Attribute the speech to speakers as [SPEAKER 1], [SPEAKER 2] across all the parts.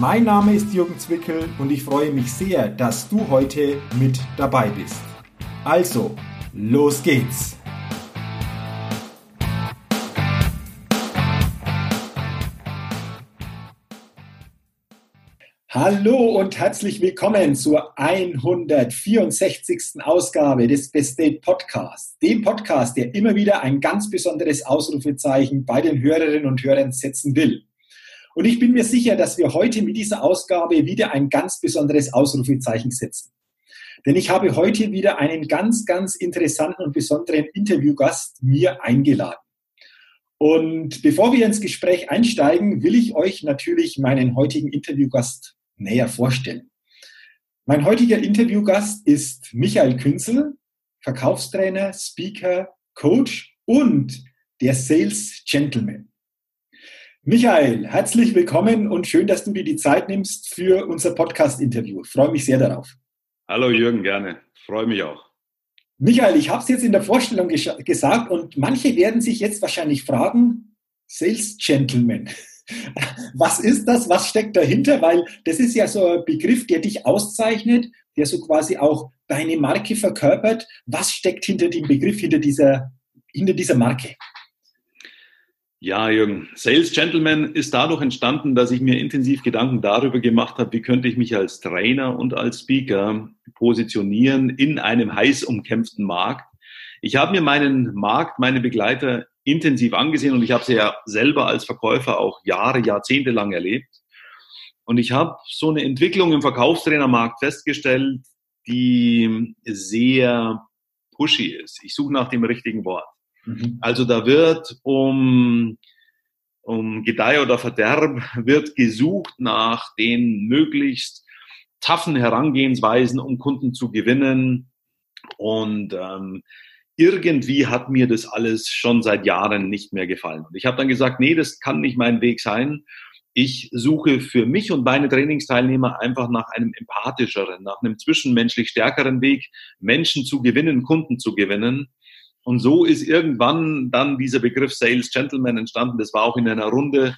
[SPEAKER 1] Mein Name ist Jürgen Zwickel und ich freue mich sehr, dass du heute mit dabei bist. Also, los geht's! Hallo und herzlich willkommen zur 164. Ausgabe des Best Date Podcasts, dem Podcast, der immer wieder ein ganz besonderes Ausrufezeichen bei den Hörerinnen und Hörern setzen will. Und ich bin mir sicher, dass wir heute mit dieser Ausgabe wieder ein ganz besonderes Ausrufezeichen setzen. Denn ich habe heute wieder einen ganz, ganz interessanten und besonderen Interviewgast mir eingeladen. Und bevor wir ins Gespräch einsteigen, will ich euch natürlich meinen heutigen Interviewgast näher vorstellen. Mein heutiger Interviewgast ist Michael Künzel, Verkaufstrainer, Speaker, Coach und der Sales Gentleman. Michael, herzlich willkommen und schön, dass du dir die Zeit nimmst für unser Podcast-Interview. Ich freue mich sehr darauf.
[SPEAKER 2] Hallo Jürgen, gerne. Freue mich auch.
[SPEAKER 1] Michael, ich habe es jetzt in der Vorstellung gesagt und manche werden sich jetzt wahrscheinlich fragen, Sales Gentleman. Was ist das? Was steckt dahinter? Weil das ist ja so ein Begriff, der dich auszeichnet, der so quasi auch deine Marke verkörpert. Was steckt hinter dem Begriff, hinter dieser, hinter dieser Marke?
[SPEAKER 2] Ja, Jürgen, Sales Gentleman ist dadurch entstanden, dass ich mir intensiv Gedanken darüber gemacht habe, wie könnte ich mich als Trainer und als Speaker positionieren in einem heiß umkämpften Markt. Ich habe mir meinen Markt, meine Begleiter intensiv angesehen und ich habe sie ja selber als Verkäufer auch Jahre, Jahrzehnte lang erlebt. Und ich habe so eine Entwicklung im Verkaufstrainermarkt festgestellt, die sehr pushy ist. Ich suche nach dem richtigen Wort. Mhm. Also da wird um, um Gedeih oder Verderb wird gesucht nach den möglichst taffen Herangehensweisen, um Kunden zu gewinnen. Und ähm, irgendwie hat mir das alles schon seit Jahren nicht mehr gefallen. Und ich habe dann gesagt, nee, das kann nicht mein Weg sein. Ich suche für mich und meine Trainingsteilnehmer einfach nach einem empathischeren, nach einem zwischenmenschlich stärkeren Weg, Menschen zu gewinnen, Kunden zu gewinnen. Und so ist irgendwann dann dieser Begriff Sales Gentleman entstanden. Das war auch in einer Runde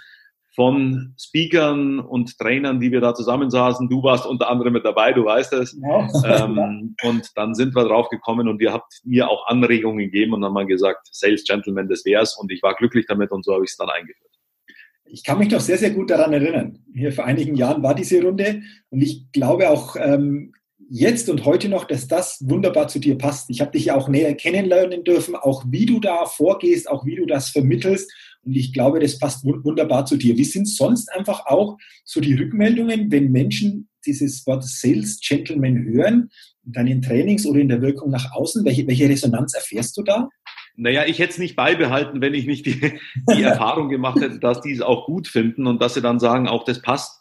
[SPEAKER 2] von Speakern und Trainern, die wir da zusammensaßen. Du warst unter anderem mit dabei, du weißt es. Ja. Ähm, und dann sind wir drauf gekommen und ihr habt mir auch Anregungen gegeben und haben mal gesagt, Sales Gentleman, das wär's. Und ich war glücklich damit und so habe ich es dann eingeführt.
[SPEAKER 1] Ich kann mich noch sehr, sehr gut daran erinnern. Hier vor einigen Jahren war diese Runde und ich glaube auch, ähm, jetzt und heute noch, dass das wunderbar zu dir passt. Ich habe dich ja auch näher kennenlernen dürfen, auch wie du da vorgehst, auch wie du das vermittelst. Und ich glaube, das passt wunderbar zu dir. Wie sind sonst einfach auch so die Rückmeldungen, wenn Menschen dieses Wort Sales Gentleman hören, in deinen Trainings oder in der Wirkung nach außen? Welche, welche Resonanz erfährst du da?
[SPEAKER 2] Naja, ich hätte es nicht beibehalten, wenn ich nicht die, die Erfahrung gemacht hätte, dass die es auch gut finden und dass sie dann sagen, auch das passt.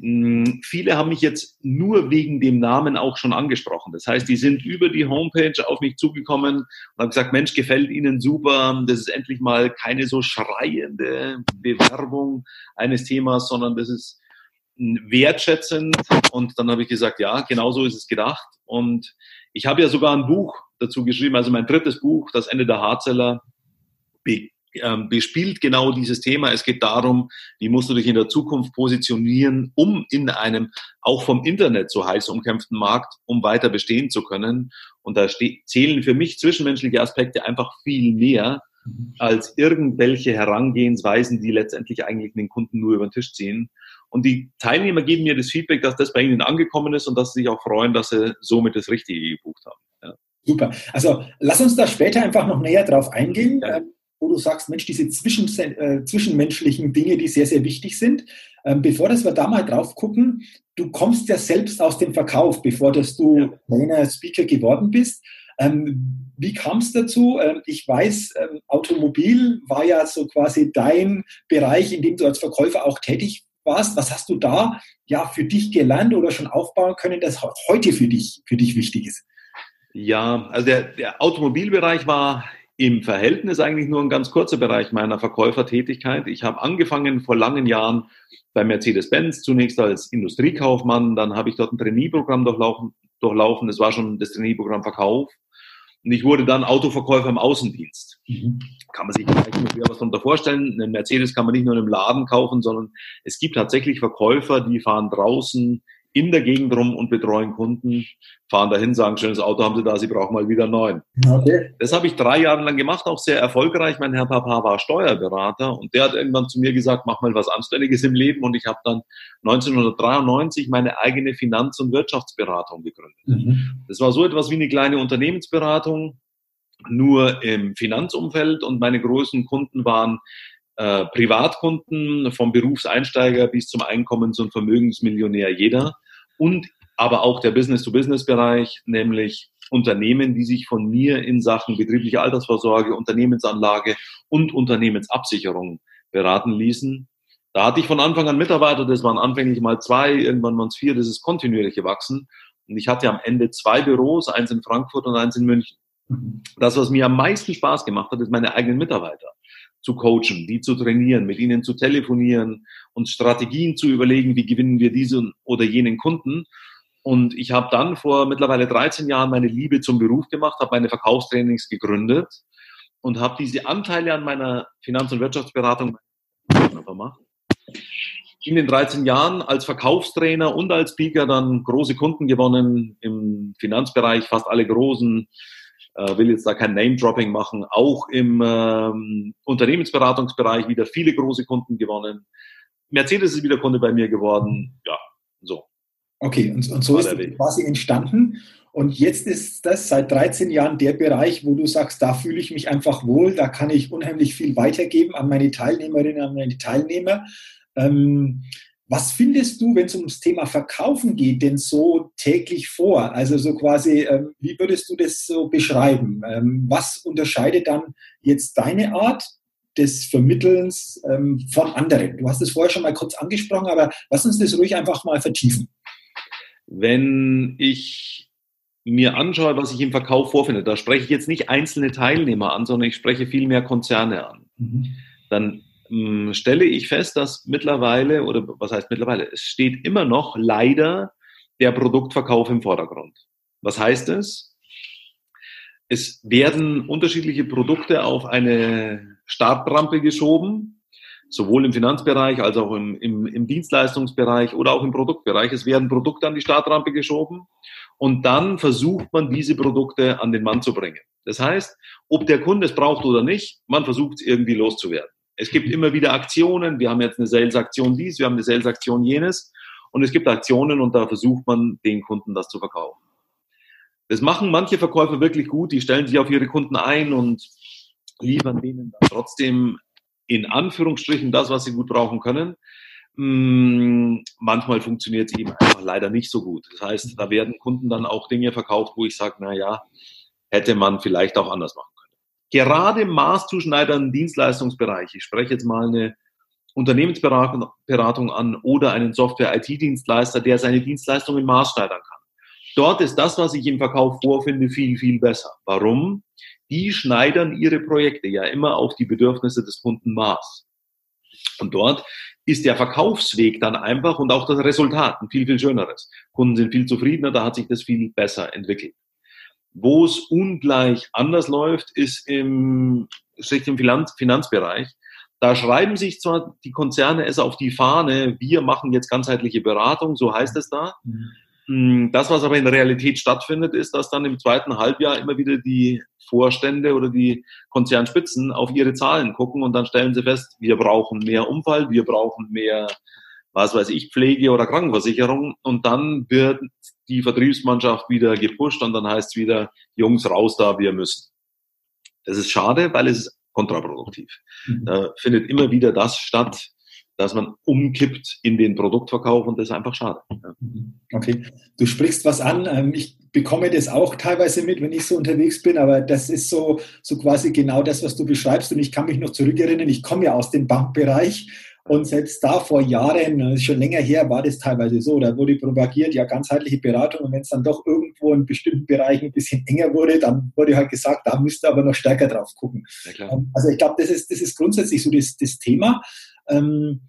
[SPEAKER 2] Hm, viele haben mich jetzt nur wegen dem Namen auch schon angesprochen. Das heißt, die sind über die Homepage auf mich zugekommen und haben gesagt, Mensch, gefällt Ihnen super. Das ist endlich mal keine so schreiende Bewerbung eines Themas, sondern das ist hm, wertschätzend. Und dann habe ich gesagt, ja, genau so ist es gedacht. Und ich habe ja sogar ein Buch dazu geschrieben, also mein drittes Buch, Das Ende der Hardseller, ähm, bespielt genau dieses Thema. Es geht darum, wie musst du dich in der Zukunft positionieren, um in einem auch vom Internet so heiß umkämpften Markt, um weiter bestehen zu können. Und da zählen für mich zwischenmenschliche Aspekte einfach viel mehr mhm. als irgendwelche Herangehensweisen, die letztendlich eigentlich den Kunden nur über den Tisch ziehen. Und die Teilnehmer geben mir das Feedback, dass das bei ihnen angekommen ist und dass sie sich auch freuen, dass sie somit das Richtige gebucht haben. Ja.
[SPEAKER 1] Super. Also lass uns da später einfach noch näher drauf eingehen. Ja wo du sagst, Mensch, diese zwischen, äh, zwischenmenschlichen Dinge, die sehr, sehr wichtig sind. Ähm, bevor dass wir da mal drauf gucken, du kommst ja selbst aus dem Verkauf, bevor dass du Trainer, Speaker geworden bist. Ähm, wie kam es dazu? Ähm, ich weiß, ähm, Automobil war ja so quasi dein Bereich, in dem du als Verkäufer auch tätig warst, was hast du da ja für dich gelernt oder schon aufbauen können, das heute für dich, für dich wichtig ist?
[SPEAKER 2] Ja, also der, der Automobilbereich war im Verhältnis eigentlich nur ein ganz kurzer Bereich meiner Verkäufertätigkeit. Ich habe angefangen vor langen Jahren bei Mercedes-Benz, zunächst als Industriekaufmann, dann habe ich dort ein Trainee-Programm durchlaufen, durchlaufen. Das war schon das Trainee-Programm Verkauf. Und ich wurde dann Autoverkäufer im Außendienst. Mhm. Kann man sich vielleicht mehr was darunter vorstellen. Einen Mercedes kann man nicht nur in einem Laden kaufen, sondern es gibt tatsächlich Verkäufer, die fahren draußen in der Gegend rum und betreuen Kunden, fahren dahin, sagen, schönes Auto haben Sie da, Sie brauchen mal wieder neuen. Okay. Das habe ich drei Jahre lang gemacht, auch sehr erfolgreich. Mein Herr Papa war Steuerberater und der hat irgendwann zu mir gesagt, mach mal was Anständiges im Leben und ich habe dann 1993 meine eigene Finanz- und Wirtschaftsberatung gegründet. Mhm. Das war so etwas wie eine kleine Unternehmensberatung, nur im Finanzumfeld und meine großen Kunden waren äh, Privatkunden, vom Berufseinsteiger bis zum Einkommens- und Vermögensmillionär jeder und aber auch der Business-to-Business-Bereich, nämlich Unternehmen, die sich von mir in Sachen betriebliche Altersvorsorge, Unternehmensanlage und Unternehmensabsicherung beraten ließen. Da hatte ich von Anfang an Mitarbeiter, das waren anfänglich mal zwei, irgendwann waren es vier, das ist kontinuierlich gewachsen. Und ich hatte am Ende zwei Büros, eins in Frankfurt und eins in München. Mhm. Das, was mir am meisten Spaß gemacht hat, ist meine eigenen Mitarbeiter zu coachen, die zu trainieren, mit ihnen zu telefonieren und Strategien zu überlegen, wie gewinnen wir diesen oder jenen Kunden. Und ich habe dann vor mittlerweile 13 Jahren meine Liebe zum Beruf gemacht, habe meine Verkaufstrainings gegründet und habe diese Anteile an meiner Finanz- und Wirtschaftsberatung. In den 13 Jahren als Verkaufstrainer und als Speaker dann große Kunden gewonnen im Finanzbereich, fast alle großen äh, will jetzt da kein Name-Dropping machen, auch im ähm, Unternehmensberatungsbereich wieder viele große Kunden gewonnen. Mercedes ist wieder Kunde bei mir geworden. Ja, so.
[SPEAKER 1] Okay, und, und so ist es quasi entstanden. Und jetzt ist das seit 13 Jahren der Bereich, wo du sagst, da fühle ich mich einfach wohl, da kann ich unheimlich viel weitergeben an meine Teilnehmerinnen, an meine Teilnehmer. Ähm, was findest du, wenn es ums Thema Verkaufen geht, denn so täglich vor? Also so quasi, ähm, wie würdest du das so beschreiben? Ähm, was unterscheidet dann jetzt deine Art des Vermittelns ähm, von anderen? Du hast es vorher schon mal kurz angesprochen, aber lass uns das ruhig einfach mal vertiefen.
[SPEAKER 2] Wenn ich mir anschaue, was ich im Verkauf vorfinde, da spreche ich jetzt nicht einzelne Teilnehmer an, sondern ich spreche viel mehr Konzerne an. Mhm. Dann hm, stelle ich fest, dass mittlerweile, oder was heißt mittlerweile, es steht immer noch leider der Produktverkauf im Vordergrund. Was heißt es? Es werden unterschiedliche Produkte auf eine Startrampe geschoben, sowohl im Finanzbereich als auch im, im, im Dienstleistungsbereich oder auch im Produktbereich. Es werden Produkte an die Startrampe geschoben und dann versucht man, diese Produkte an den Mann zu bringen. Das heißt, ob der Kunde es braucht oder nicht, man versucht es irgendwie loszuwerden. Es gibt immer wieder Aktionen. Wir haben jetzt eine Sales-Aktion dies, wir haben eine Sales-Aktion jenes. Und es gibt Aktionen und da versucht man, den Kunden das zu verkaufen. Das machen manche Verkäufer wirklich gut. Die stellen sich auf ihre Kunden ein und liefern denen dann trotzdem in Anführungsstrichen das, was sie gut brauchen können. Hm, manchmal funktioniert es eben einfach leider nicht so gut. Das heißt, da werden Kunden dann auch Dinge verkauft, wo ich sage, na ja, hätte man vielleicht auch anders machen gerade maßzuschneidern Dienstleistungsbereich, ich spreche jetzt mal eine Unternehmensberatung an oder einen Software-IT-Dienstleister, der seine Dienstleistungen maßschneidern kann. Dort ist das, was ich im Verkauf vorfinde, viel, viel besser. Warum? Die schneidern ihre Projekte ja immer auf die Bedürfnisse des Kunden maß. Und dort ist der Verkaufsweg dann einfach und auch das Resultat ein viel, viel schöneres. Kunden sind viel zufriedener, da hat sich das viel besser entwickelt. Wo es ungleich anders läuft, ist im, im Finanz, Finanzbereich. Da schreiben sich zwar die Konzerne es auf die Fahne, wir machen jetzt ganzheitliche Beratung, so heißt es da. Mhm. Das, was aber in der Realität stattfindet, ist, dass dann im zweiten Halbjahr immer wieder die Vorstände oder die Konzernspitzen auf ihre Zahlen gucken und dann stellen sie fest, wir brauchen mehr Umfall, wir brauchen mehr was weiß ich, Pflege oder Krankenversicherung und dann wird die Vertriebsmannschaft wieder gepusht und dann heißt es wieder, Jungs, raus da, wir müssen. Das ist schade, weil es ist kontraproduktiv. Mhm. Da findet immer wieder das statt, dass man umkippt in den Produktverkauf und das ist einfach schade. Ja.
[SPEAKER 1] Mhm. Okay, du sprichst was an. Ähm, ich bekomme das auch teilweise mit, wenn ich so unterwegs bin, aber das ist so, so quasi genau das, was du beschreibst und ich kann mich noch zurückerinnern, ich komme ja aus dem Bankbereich Und selbst da vor Jahren, schon länger her, war das teilweise so. Da wurde propagiert, ja, ganzheitliche Beratung. Und wenn es dann doch irgendwo in bestimmten Bereichen ein bisschen enger wurde, dann wurde halt gesagt, da müsst ihr aber noch stärker drauf gucken. Ja, also ich glaube, das ist, das ist grundsätzlich so das, das Thema. Ähm,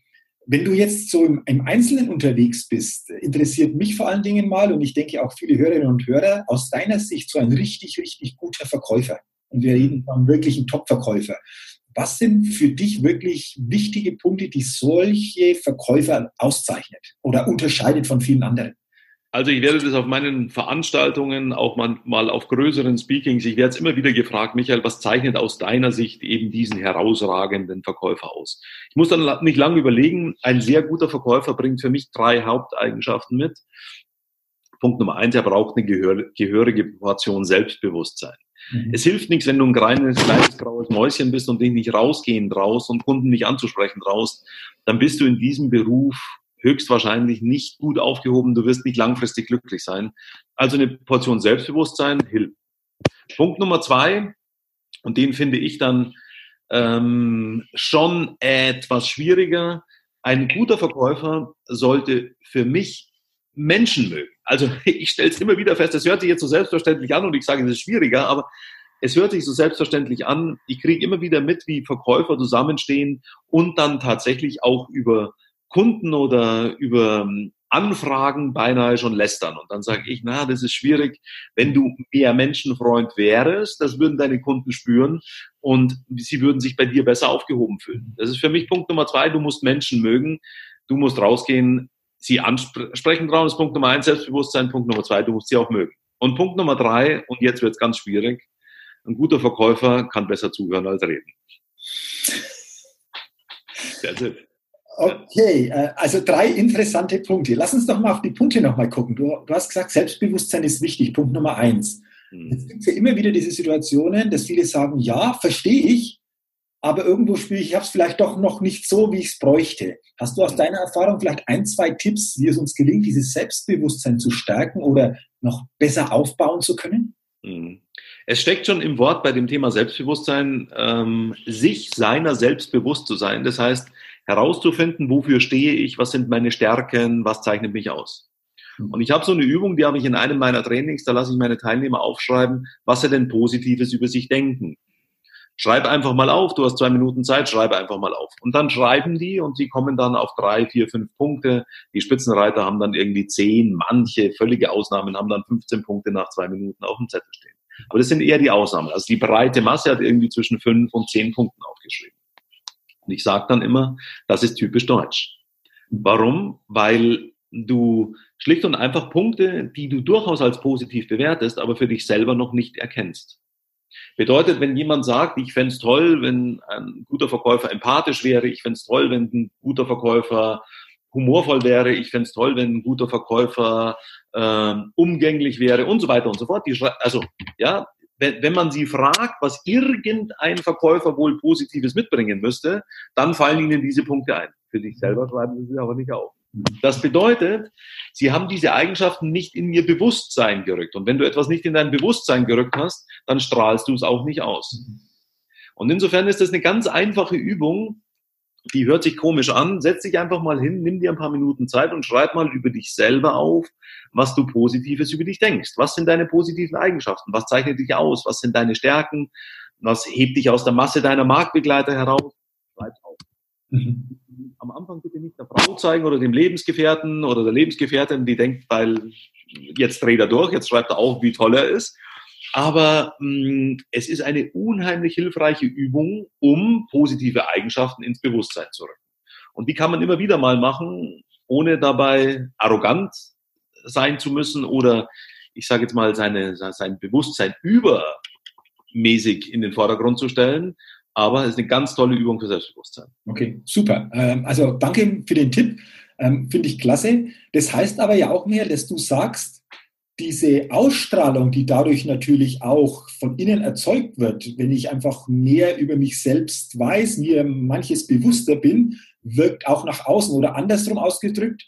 [SPEAKER 1] wenn du jetzt so im, im, Einzelnen unterwegs bist, interessiert mich vor allen Dingen mal und ich denke auch viele Hörerinnen und Hörer aus deiner Sicht so ein richtig, richtig guter Verkäufer. Und wir reden von wirklich einem Top-Verkäufer. Was sind für dich wirklich wichtige Punkte, die solche Verkäufer auszeichnet oder unterscheidet von vielen anderen?
[SPEAKER 2] Also ich werde das auf meinen Veranstaltungen, auch mal auf größeren Speakings, ich werde es immer wieder gefragt, Michael, was zeichnet aus deiner Sicht eben diesen herausragenden Verkäufer aus? Ich muss dann nicht lange überlegen, ein sehr guter Verkäufer bringt für mich drei Haupteigenschaften mit. Punkt Nummer eins, er braucht eine gehörige Portion Selbstbewusstsein. Mhm. Es hilft nichts, wenn du ein kleines, kleines graues Mäuschen bist und dich nicht rausgehen traust und Kunden nicht anzusprechen traust, dann bist du in diesem Beruf höchstwahrscheinlich nicht gut aufgehoben, du wirst nicht langfristig glücklich sein. Also eine Portion Selbstbewusstsein hilft. Punkt Nummer zwei, und den finde ich dann ähm, schon etwas schwieriger. Ein guter Verkäufer sollte für mich Menschen mögen. Also ich stelle es immer wieder fest, das hört sich jetzt so selbstverständlich an und ich sage, es ist schwieriger, aber es hört sich so selbstverständlich an. Ich kriege immer wieder mit, wie Verkäufer zusammenstehen und dann tatsächlich auch über Kunden oder über ähm, Anfragen beinahe schon lästern. Und dann sage ich, na, das ist schwierig. Wenn du mehr Menschenfreund wärst, das würden deine Kunden spüren und sie würden sich bei dir besser aufgehoben fühlen. Das ist für mich Punkt Nummer zwei. Du musst Menschen mögen. Du musst rausgehen, sie ansprechen trauen. Das ist Punkt Nummer eins, Selbstbewusstsein. Punkt Nummer zwei, du musst sie auch mögen. Und Punkt Nummer drei, und jetzt wird es ganz schwierig, ein guter Verkäufer kann besser zuhören als reden.
[SPEAKER 1] That's it. Okay, äh, also drei interessante Punkte. Lass uns doch mal auf die Punkte nochmal gucken. Du, du, hast gesagt, Selbstbewusstsein ist wichtig. Punkt Nummer eins. Mhm. Es gibt ja immer wieder diese Situationen, dass viele sagen, ja, verstehe ich, aber irgendwo spüre ich, ich habe es vielleicht doch noch nicht so, wie ich es bräuchte. Hast du aus deiner Erfahrung vielleicht ein, zwei Tipps, wie es uns gelingt, dieses Selbstbewusstsein zu stärken oder noch besser aufbauen zu können?
[SPEAKER 2] Mhm. Es steckt schon im Wort bei dem Thema Selbstbewusstsein, ähm, sich seiner selbst bewusst zu sein. Das heißt, herauszufinden, wofür stehe ich, was sind meine Stärken, was zeichnet mich aus. Und ich habe so eine Übung, die habe ich in einem meiner Trainings, da lasse ich meine Teilnehmer aufschreiben, was sie denn Positives über sich denken. Schreib einfach mal auf, du hast zwei Minuten Zeit, schreibe einfach mal auf. Und dann schreiben die und sie kommen dann auf drei, vier, fünf Punkte. Die Spitzenreiter haben dann irgendwie zehn, manche völlige Ausnahmen haben dann 15 Punkte nach zwei Minuten auf dem Zettel stehen. Aber das sind eher die Ausnahmen. Also die breite Masse hat irgendwie zwischen fünf und zehn Punkten aufgeschrieben. Und ich sage dann immer, das ist typisch deutsch. Warum? Weil du schlicht und einfach Punkte, die du durchaus als positiv bewertest, aber für dich selber noch nicht erkennst. Bedeutet, wenn jemand sagt, ich fände es toll, wenn ein guter Verkäufer empathisch wäre, ich fände es toll, wenn ein guter Verkäufer humorvoll wäre, ich fände es toll, wenn ein guter Verkäufer äh, umgänglich wäre und so weiter und so fort. Die, also ja, wenn, wenn man sie fragt, was irgendein Verkäufer wohl Positives mitbringen müsste, dann fallen ihnen diese Punkte ein. Für sich selber schreiben sie sie aber nicht auf. Das bedeutet, sie haben diese Eigenschaften nicht in ihr Bewusstsein gerückt. Und wenn du etwas nicht in dein Bewusstsein gerückt hast, dann strahlst du es auch nicht aus. Und insofern ist das eine ganz einfache Übung, die hört sich komisch an. Setz dich einfach mal hin, nimm dir ein paar Minuten Zeit und schreib mal über dich selber auf, was du Positives über dich denkst. Was sind deine positiven Eigenschaften? Was zeichnet dich aus? Was sind deine Stärken? Was hebt dich aus der Masse deiner Marktbegleiter heraus? Schreib auf. Mhm. Am Anfang bitte nicht der Frau zeigen oder dem Lebensgefährten oder der Lebensgefährtin, die denkt, weil jetzt dreht er durch, jetzt schreibt er auf, wie toll er ist. Aber mh, mm, es ist eine unheimlich hilfreiche Übung, um positive Eigenschaften ins Bewusstsein zu rücken. Und die kann man immer wieder mal machen, ohne dabei arrogant sein zu müssen oder ich sage jetzt mal seine, sein Bewusstsein übermäßig in den Vordergrund zu stellen. Aber es ist eine ganz tolle Übung für Selbstbewusstsein.
[SPEAKER 1] Okay, super. Ähm, also danke für den Tipp. Ähm, finde ich klasse. Das heißt aber ja auch mehr, dass du sagst, diese Ausstrahlung, die dadurch natürlich auch von innen erzeugt wird, wenn ich einfach mehr über mich selbst weiß, mir manches bewusster bin, wirkt auch nach außen oder andersrum ausgedrückt.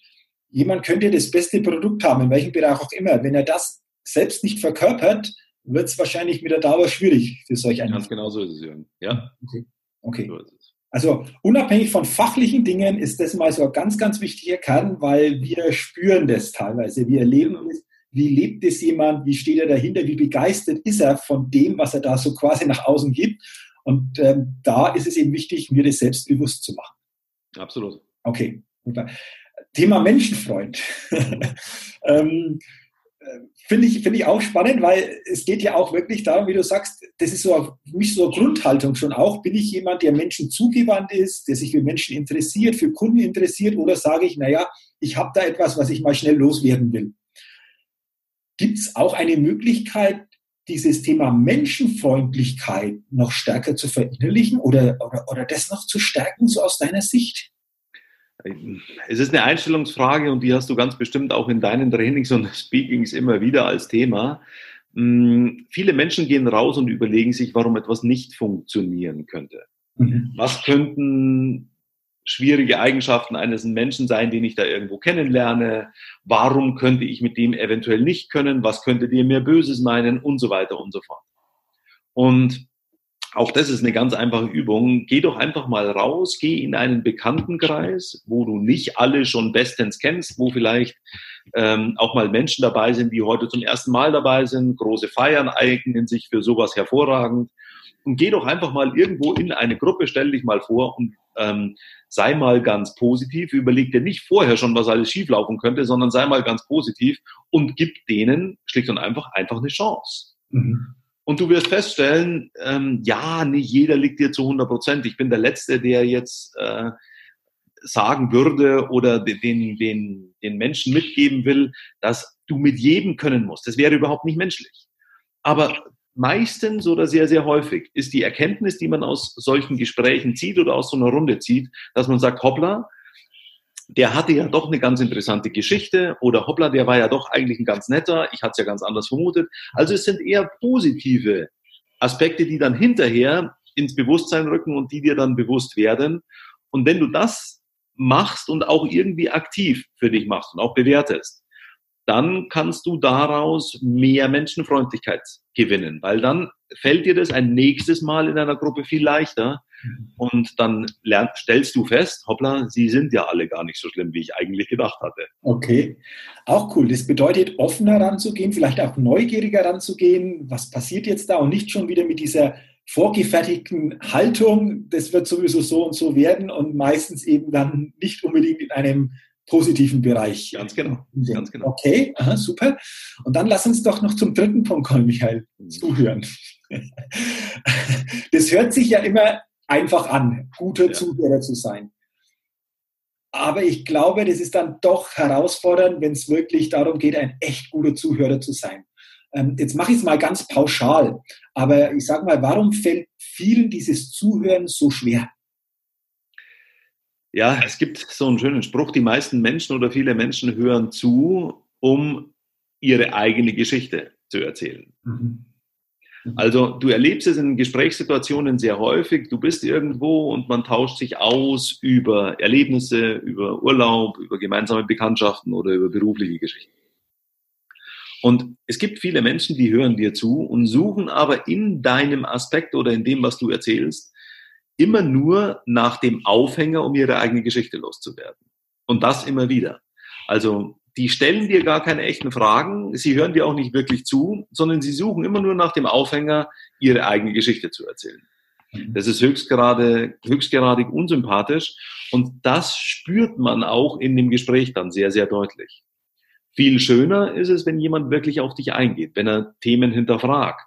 [SPEAKER 1] Jemand könnte das beste Produkt haben, in welchem Bereich auch immer. Wenn er das selbst nicht verkörpert, wird es wahrscheinlich mit der Dauer schwierig für solch einen.
[SPEAKER 2] Ganz genau so ist es, Jürgen. Ja.
[SPEAKER 1] Okay. okay. So Also unabhängig von fachlichen Dingen ist das mal so ein ganz, ganz wichtiger Kern, weil wir spüren das teilweise. Wir erleben es. Wie lebt es jemand? Wie steht er dahinter? Wie begeistert ist er von dem, was er da so quasi nach außen gibt? Und ähm, da ist es eben wichtig, mir das selbstbewusst zu machen.
[SPEAKER 2] Absolut.
[SPEAKER 1] Okay. Thema Menschenfreund. ähm, Finde ich, finde ich auch spannend, weil es geht ja auch wirklich darum, wie du sagst, das ist so für mich so eine Grundhaltung schon auch. Bin ich jemand, der Menschen zugewandt ist, der sich für Menschen interessiert, für Kunden interessiert, oder sage ich, naja, ich habe da etwas, was ich mal schnell loswerden will? Gibt es auch eine Möglichkeit, dieses Thema Menschenfreundlichkeit noch stärker zu verinnerlichen oder, oder, oder das noch zu stärken, so aus deiner Sicht?
[SPEAKER 2] Es ist eine Einstellungsfrage und die hast du ganz bestimmt auch in deinen Trainings und Speakings immer wieder als Thema. Hm, viele Menschen gehen raus und überlegen sich, warum etwas nicht funktionieren könnte. Mhm. Was könnten schwierige Eigenschaften eines Menschen sein, den ich da irgendwo kennenlerne? Warum könnte ich mit dem eventuell nicht können? Was könnte dir mehr Böses meinen? Und so weiter und so fort. Und auch das ist eine ganz einfache Übung. Geh doch einfach mal raus, geh in einen Bekanntenkreis, wo du nicht alle schon bestens kennst, wo vielleicht ähm, auch mal Menschen dabei sind, die heute zum ersten Mal dabei sind. Große Feiern eignen sich für sowas hervorragend. Und geh doch einfach mal irgendwo in eine Gruppe, stell dich mal vor und ähm, sei mal ganz positiv. Überleg dir nicht vorher schon, was alles schieflaufen könnte, sondern sei mal ganz positiv und gib denen schlicht und einfach einfach eine Chance. Mhm. Und du wirst feststellen, ähm, ja, nicht jeder liegt dir zu 100 Prozent. Ich bin der Letzte, der jetzt äh, sagen würde oder den, den, den Menschen mitgeben will, dass du mit jedem können musst. Das wäre überhaupt nicht menschlich. Aber meistens oder sehr, sehr häufig ist die Erkenntnis, die man aus solchen Gesprächen zieht oder aus so einer Runde zieht, dass man sagt, hoppla, der hatte ja doch eine ganz interessante Geschichte oder hoppla, der war ja doch eigentlich ein ganz netter, ich hatte es ja ganz anders vermutet. Also es sind eher positive Aspekte, die dann hinterher ins Bewusstsein rücken und die dir dann bewusst werden. Und wenn du das machst und auch irgendwie aktiv für dich machst und auch bewertest, dann kannst du daraus mehr Menschenfreundlichkeit gewinnen, weil dann fällt dir das ein nächstes Mal in einer Gruppe viel leichter und dann lern, stellst du fest, hoppla, sie sind ja alle gar nicht so schlimm, wie ich eigentlich gedacht hatte.
[SPEAKER 1] Okay, auch cool. Das bedeutet, offener ranzugehen, vielleicht auch neugieriger ranzugehen, was passiert jetzt da und nicht schon wieder mit dieser vorgefertigten Haltung, das wird sowieso so und so werden und meistens eben dann nicht unbedingt in einem positiven Bereich.
[SPEAKER 2] Ganz genau.
[SPEAKER 1] Ganz genau. Okay, aha, super. Und dann lass uns doch noch zum dritten Punkt kommen, Michael. Mhm. Zuhören. Das hört sich ja immer einfach an, guter ja. Zuhörer zu sein. Aber ich glaube, das ist dann doch herausfordernd, wenn es wirklich darum geht, ein echt guter Zuhörer zu sein. Ähm, jetzt mache ich es mal ganz pauschal, aber ich sage mal, warum fällt vielen dieses Zuhören so schwer?
[SPEAKER 2] Ja, es gibt so einen schönen Spruch, die meisten Menschen oder viele Menschen hören zu, um ihre eigene Geschichte zu erzählen. Mhm. Also du erlebst es in Gesprächssituationen sehr häufig. Du bist irgendwo und man tauscht sich aus über Erlebnisse, über Urlaub, über gemeinsame Bekanntschaften oder über berufliche Geschichten. Und es gibt viele Menschen, die hören dir zu und suchen aber in deinem Aspekt oder in dem, was du erzählst, immer nur nach dem Aufhänger, um ihre eigene Geschichte loszuwerden. Und das immer wieder. Also die stellen dir gar keine echten Fragen, sie hören dir auch nicht wirklich zu, sondern sie suchen immer nur nach dem Aufhänger, ihre eigene Geschichte zu erzählen. Mhm. Das ist höchstgerade, höchstgradig unsympathisch und das spürt man auch in dem Gespräch dann sehr, sehr deutlich. Viel schöner ist es, wenn jemand wirklich auf dich eingeht, wenn er Themen hinterfragt,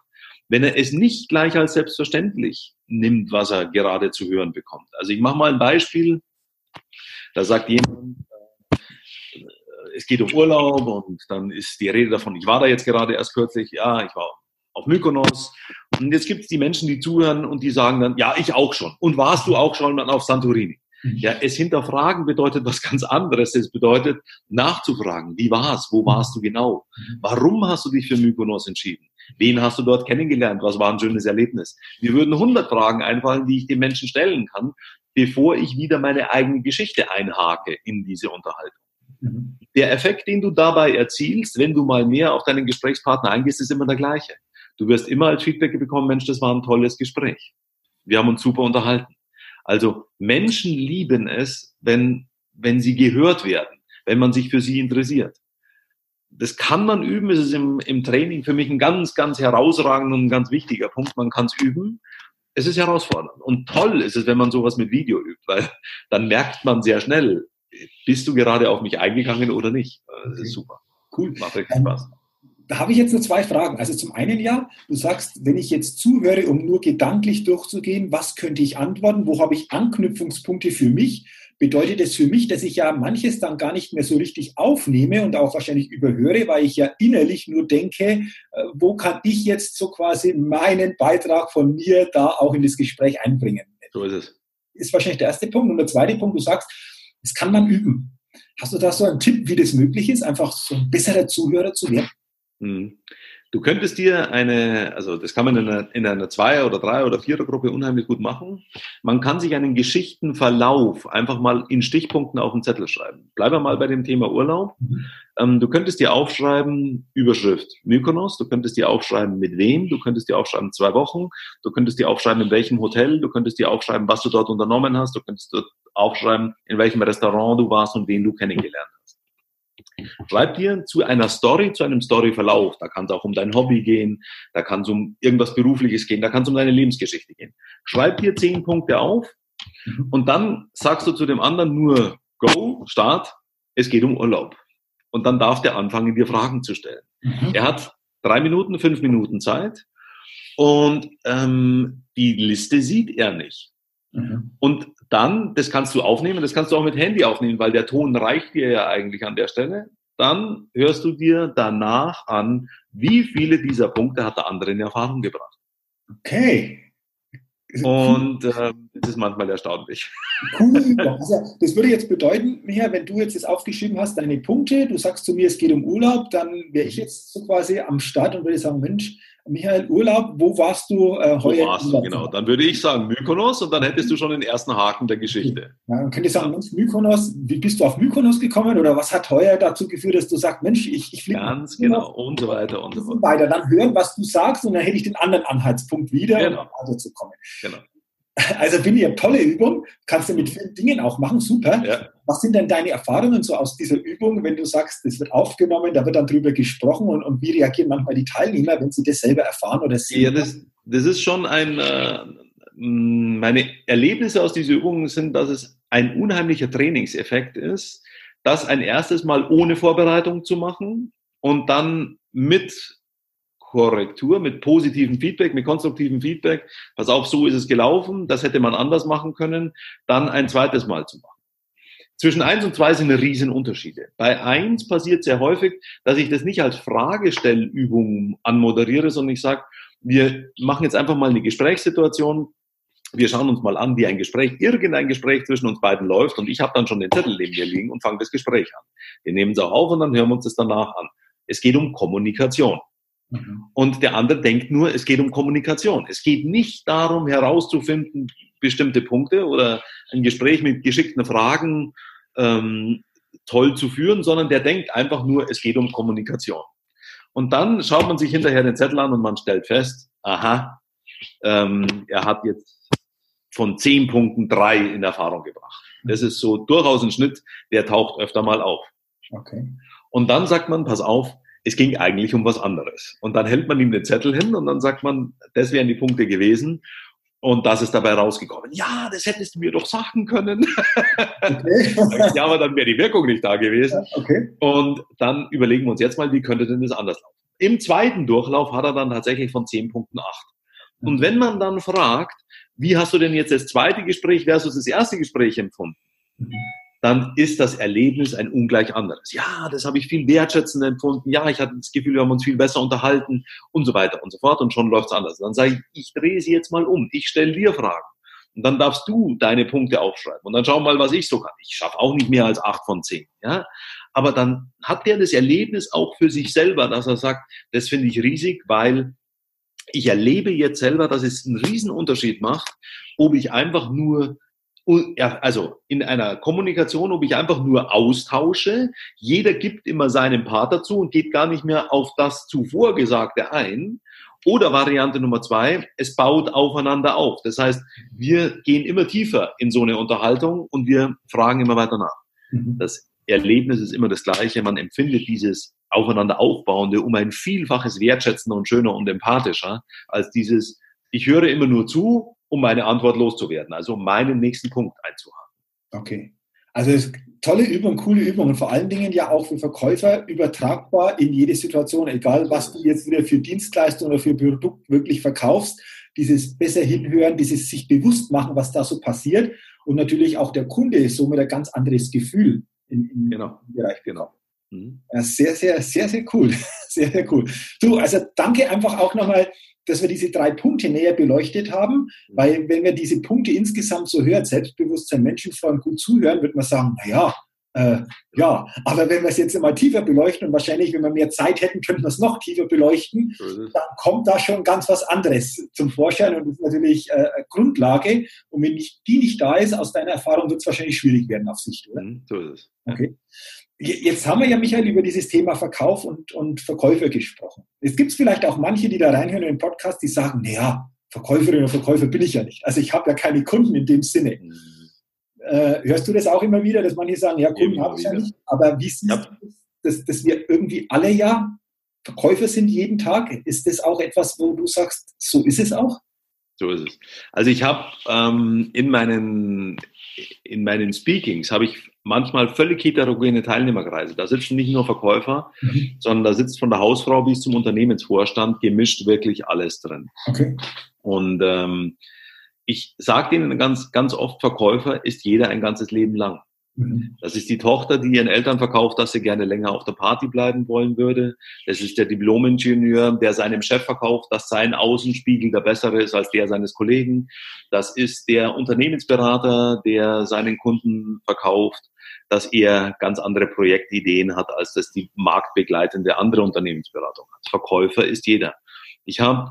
[SPEAKER 2] wenn er es nicht gleich als selbstverständlich nimmt, was er gerade zu hören bekommt. Also ich mache mal ein Beispiel. Da sagt jemand, es geht um Urlaub und dann ist die Rede davon, ich war da jetzt gerade erst kürzlich, ja, ich war auf Mykonos. Und jetzt gibt es die Menschen, die zuhören und die sagen dann, ja, ich auch schon. Und warst du auch schon auf Santorini? Mhm. Ja, es hinterfragen bedeutet was ganz anderes. Es bedeutet nachzufragen. Wie war's? Wo warst du genau? Mhm. Warum hast du dich für Mykonos entschieden? Wen hast du dort kennengelernt? Was war ein schönes Erlebnis? Mir würden 100 Fragen einfallen, die ich den Menschen stellen kann, bevor ich wieder meine eigene Geschichte einhake in diese Unterhaltung. Mhm. Der Effekt, den du dabei erzielst, wenn du mal mehr auf deinen Gesprächspartner eingehst, ist immer der gleiche. Du wirst immer als Feedback bekommen, Mensch, das war ein tolles Gespräch. Wir haben uns super unterhalten. Also Menschen lieben es, wenn, wenn sie gehört werden, wenn man sich für sie interessiert. Das kann man üben, es ist im, im Training für mich ein ganz, ganz herausragender und ganz wichtiger Punkt. Man kann es üben. Es ist herausfordernd. Und toll ist es, wenn man sowas mit Video übt, weil dann merkt man sehr schnell, bist du gerade auf mich eingegangen oder nicht. Das ist super. Cool, macht richtig ähm, Spaß.
[SPEAKER 1] Da habe ich jetzt nur zwei Fragen. Also zum einen ja, du sagst, wenn ich jetzt zuhöre, um nur gedanklich durchzugehen, was könnte ich antworten, wo habe ich Anknüpfungspunkte für mich? Bedeutet es für mich, dass ich ja manches dann gar nicht mehr so richtig aufnehme und auch wahrscheinlich überhöre, weil ich ja innerlich nur denke, äh, wo kann ich jetzt so quasi meinen Beitrag von mir da auch in das Gespräch einbringen?
[SPEAKER 2] So ist es.
[SPEAKER 1] Ist wahrscheinlich der erste Punkt. Und der zweite Punkt, du sagst, das kann man üben. Hast du da so einen Tipp, wie das möglich ist, einfach so ein besserer Zuhörer zu werden?
[SPEAKER 2] Du könntest dir eine, also das kann man in einer, in einer Zweier- oder Drei- oder Vierergruppe unheimlich gut machen. Man kann sich einen Geschichtenverlauf einfach mal in Stichpunkten auf den Zettel schreiben. Bleiben wir mal bei dem Thema Urlaub. Mhm. Ähm, du könntest dir aufschreiben, Überschrift Mykonos, du könntest dir aufschreiben, mit wem, du könntest dir aufschreiben, zwei Wochen, du könntest dir aufschreiben, in welchem Hotel, du könntest dir aufschreiben, was du dort unternommen hast, du könntest dort aufschreiben, in welchem Restaurant du warst und wen du kennengelernt hast. Schreib dir zu einer Story, zu einem Storyverlauf. Da kann es auch um dein Hobby gehen, da kann es um irgendwas Berufliches gehen, da kann es um deine Lebensgeschichte gehen. Schreib dir zehn Punkte auf mhm. und dann sagst du zu dem anderen nur Go, Start, es geht um Urlaub. Und dann darf der anfangen, dir Fragen zu stellen. Mhm. Er hat drei Minuten, fünf Minuten Zeit und ähm, die Liste sieht er nicht. Mhm. Und dann, das kannst du aufnehmen, das kannst du auch mit Handy aufnehmen, weil der Ton reicht dir ja eigentlich an der Stelle. Dann hörst du dir danach an, wie viele dieser Punkte hat der andere in Erfahrung gebracht.
[SPEAKER 1] Okay.
[SPEAKER 2] Und äh, das ist manchmal erstaunlich.
[SPEAKER 1] Cool. Also, das würde jetzt bedeuten, Micha, wenn du jetzt das aufgeschrieben hast, deine Punkte, du sagst zu mir, es geht um Urlaub, dann wäre ich jetzt so quasi am Start und würde sagen, Mensch, Michael, Urlaub, wo warst du
[SPEAKER 2] äh, heuer? Wo warst du, genau. Dann würde ich sagen Mykonos und dann hättest du schon den ersten Haken der Geschichte.
[SPEAKER 1] Ja, dann könntest du sagen, Mensch, Mykonos, wie bist du auf Mykonos gekommen oder was hat heuer dazu geführt, dass du sagst, Mensch, ich, ich
[SPEAKER 2] fliege. Ganz genau und so weiter und so fort.
[SPEAKER 1] Weiter, dann hören, was du sagst und dann hätte ich den anderen Anhaltspunkt wieder, genau. um weiterzukommen. Genau. Also finde ich eine tolle Übung. Kannst du mit vielen Dingen auch machen. Super. Ja. Was sind denn deine Erfahrungen so aus dieser Übung, wenn du sagst, das wird aufgenommen, da wird dann drüber gesprochen und, und wie reagieren manchmal die Teilnehmer, wenn sie das selber erfahren oder sehen?
[SPEAKER 2] Ja, das, das ist schon ein, äh, meine Erlebnisse aus dieser Übung sind, dass es ein unheimlicher Trainingseffekt ist, das ein erstes Mal ohne Vorbereitung zu machen und dann mit Korrektur, mit positivem Feedback, mit konstruktivem Feedback. Pass auf, so ist es gelaufen, das hätte man anders machen können, dann ein zweites Mal zu machen. Zwischen eins und zwei sind riesen Unterschiede. Bei eins passiert sehr häufig, dass ich das nicht als Fragestellübung anmoderiere, sondern ich sage, wir machen jetzt einfach mal eine Gesprächssituation. Wir schauen uns mal an, wie ein Gespräch, irgendein Gespräch zwischen uns beiden läuft und ich habe dann schon den Zettel neben mir liegen und fange das Gespräch an. Wir nehmen es auch auf und dann hören wir uns das danach an. Es geht um Kommunikation. Mhm. Und der andere denkt nur, es geht um Kommunikation. Es geht nicht darum, herauszufinden, bestimmte Punkte oder ein Gespräch mit geschickten Fragen ähm, toll zu führen, sondern der denkt einfach nur, es geht um Kommunikation. Und dann schaut man sich hinterher den Zettel an und man stellt fest, aha, ähm, er hat jetzt von zehn Punkten drei in Erfahrung gebracht. Das ist so durchaus ein Schnitt, der taucht öfter mal auf. Okay. Und dann sagt man, pass auf, es ging eigentlich um was anderes. Und dann hält man ihm den Zettel hin und dann sagt man, das wären die Punkte gewesen. Und das ist dabei rausgekommen. Ja, das hättest du mir doch sagen können. Okay. ja, aber dann wäre die Wirkung nicht da gewesen. Okay. Und dann überlegen wir uns jetzt mal, wie könnte denn das anders laufen? Im zweiten Durchlauf hat er dann tatsächlich von zehn Punkten acht. Und mhm. wenn man dann fragt, wie hast du denn jetzt das zweite Gespräch versus das erste Gespräch empfunden? Dann ist das Erlebnis ein ungleich anderes. Ja, das habe ich viel wertschätzend empfunden. Ja, ich hatte das Gefühl, wir haben uns viel besser unterhalten und so weiter und so fort. Und schon läuft es anders. Dann sage ich, ich drehe sie jetzt mal um. Ich stelle dir Fragen. Und dann darfst du deine Punkte aufschreiben. Und dann schau mal, was ich so kann. Ich schaffe auch nicht mehr als acht von zehn. Ja? Aber dann hat der das Erlebnis auch für sich selber, dass er sagt, das finde ich riesig, weil ich erlebe jetzt selber, dass es einen riesen Unterschied macht, ob ich einfach nur also in einer Kommunikation, ob ich einfach nur austausche, jeder gibt immer seinen Part dazu und geht gar nicht mehr auf das zuvor Gesagte ein, Oder Variante Nummer zwei, es baut aufeinander auf. Das heißt, wir gehen immer tiefer in so eine Unterhaltung und wir fragen immer weiter nach. Mhm. Das Erlebnis ist immer das gleiche. Man empfindet dieses aufeinander aufbauende um ein Vielfaches wertschätzender und schöner und empathischer als dieses, ich höre immer nur zu, um meine Antwort loszuwerden, also um meinen nächsten Punkt einzuhaken.
[SPEAKER 1] Okay. Also tolle Übung, coole Übung und vor allen Dingen ja auch für Verkäufer übertragbar in jede Situation, egal was du jetzt wieder für Dienstleistung oder für Produkt wirklich verkaufst. Dieses besser hinhören, dieses sich bewusst machen, was da so passiert und natürlich auch der Kunde ist somit ein ganz anderes Gefühl in, in
[SPEAKER 2] genau.
[SPEAKER 1] im Bereich genau. Mhm. Ja, sehr, sehr, sehr, sehr cool. Sehr, sehr cool. Du, also danke einfach auch nochmal, dass wir diese drei Punkte näher beleuchtet haben, mhm. weil wenn wir diese Punkte insgesamt so hören, Selbstbewusstsein, Menschenfreund, gut zuhören, wird man sagen, naja, äh, ja, aber wenn wir es jetzt mal tiefer beleuchten und wahrscheinlich, wenn wir mehr Zeit hätten, könnten wir es noch tiefer beleuchten, dann kommt da schon ganz was anderes zum Vorschein und das ist natürlich äh, Grundlage. Und wenn die nicht da ist, aus deiner Erfahrung wird es wahrscheinlich schwierig werden auf Sicht, oder? Mhm, so ist es. Okay. Jetzt haben wir ja, Michael, über dieses Thema Verkauf und, und Verkäufer gesprochen. Es gibt vielleicht auch manche, die da reinhören in den Podcast, die sagen, naja, Verkäuferin oder Verkäufer bin ich ja nicht. Also ich habe ja keine Kunden in dem Sinne. Mhm. Äh, hörst du das auch immer wieder, dass manche sagen, ja, Kunden habe ich ja nicht. Aber wie siehst ja. du das, dass, dass wir irgendwie alle ja Verkäufer sind jeden Tag? Ist das auch etwas, wo du sagst, so ist es auch?
[SPEAKER 2] So ist es. Also ich habe ähm, in meinen in meinen Speakings habe ich manchmal völlig heterogene Teilnehmerkreise. Da sitzen nicht nur Verkäufer, mhm. sondern da sitzt von der Hausfrau bis zum Unternehmensvorstand gemischt wirklich alles drin. Okay. Und ähm, ich sage Ihnen ganz, ganz oft, Verkäufer ist jeder ein ganzes Leben lang. Mhm. Das ist die Tochter, die ihren Eltern verkauft, dass sie gerne länger auf der Party bleiben wollen würde. Das ist der Diplomingenieur, der seinem Chef verkauft, dass sein Außenspiegel der bessere ist als der seines Kollegen. Das ist der Unternehmensberater, der seinen Kunden verkauft, dass er ganz andere Projektideen hat, als das die marktbegleitende andere Unternehmensberatung hat. Verkäufer ist jeder. Ich habe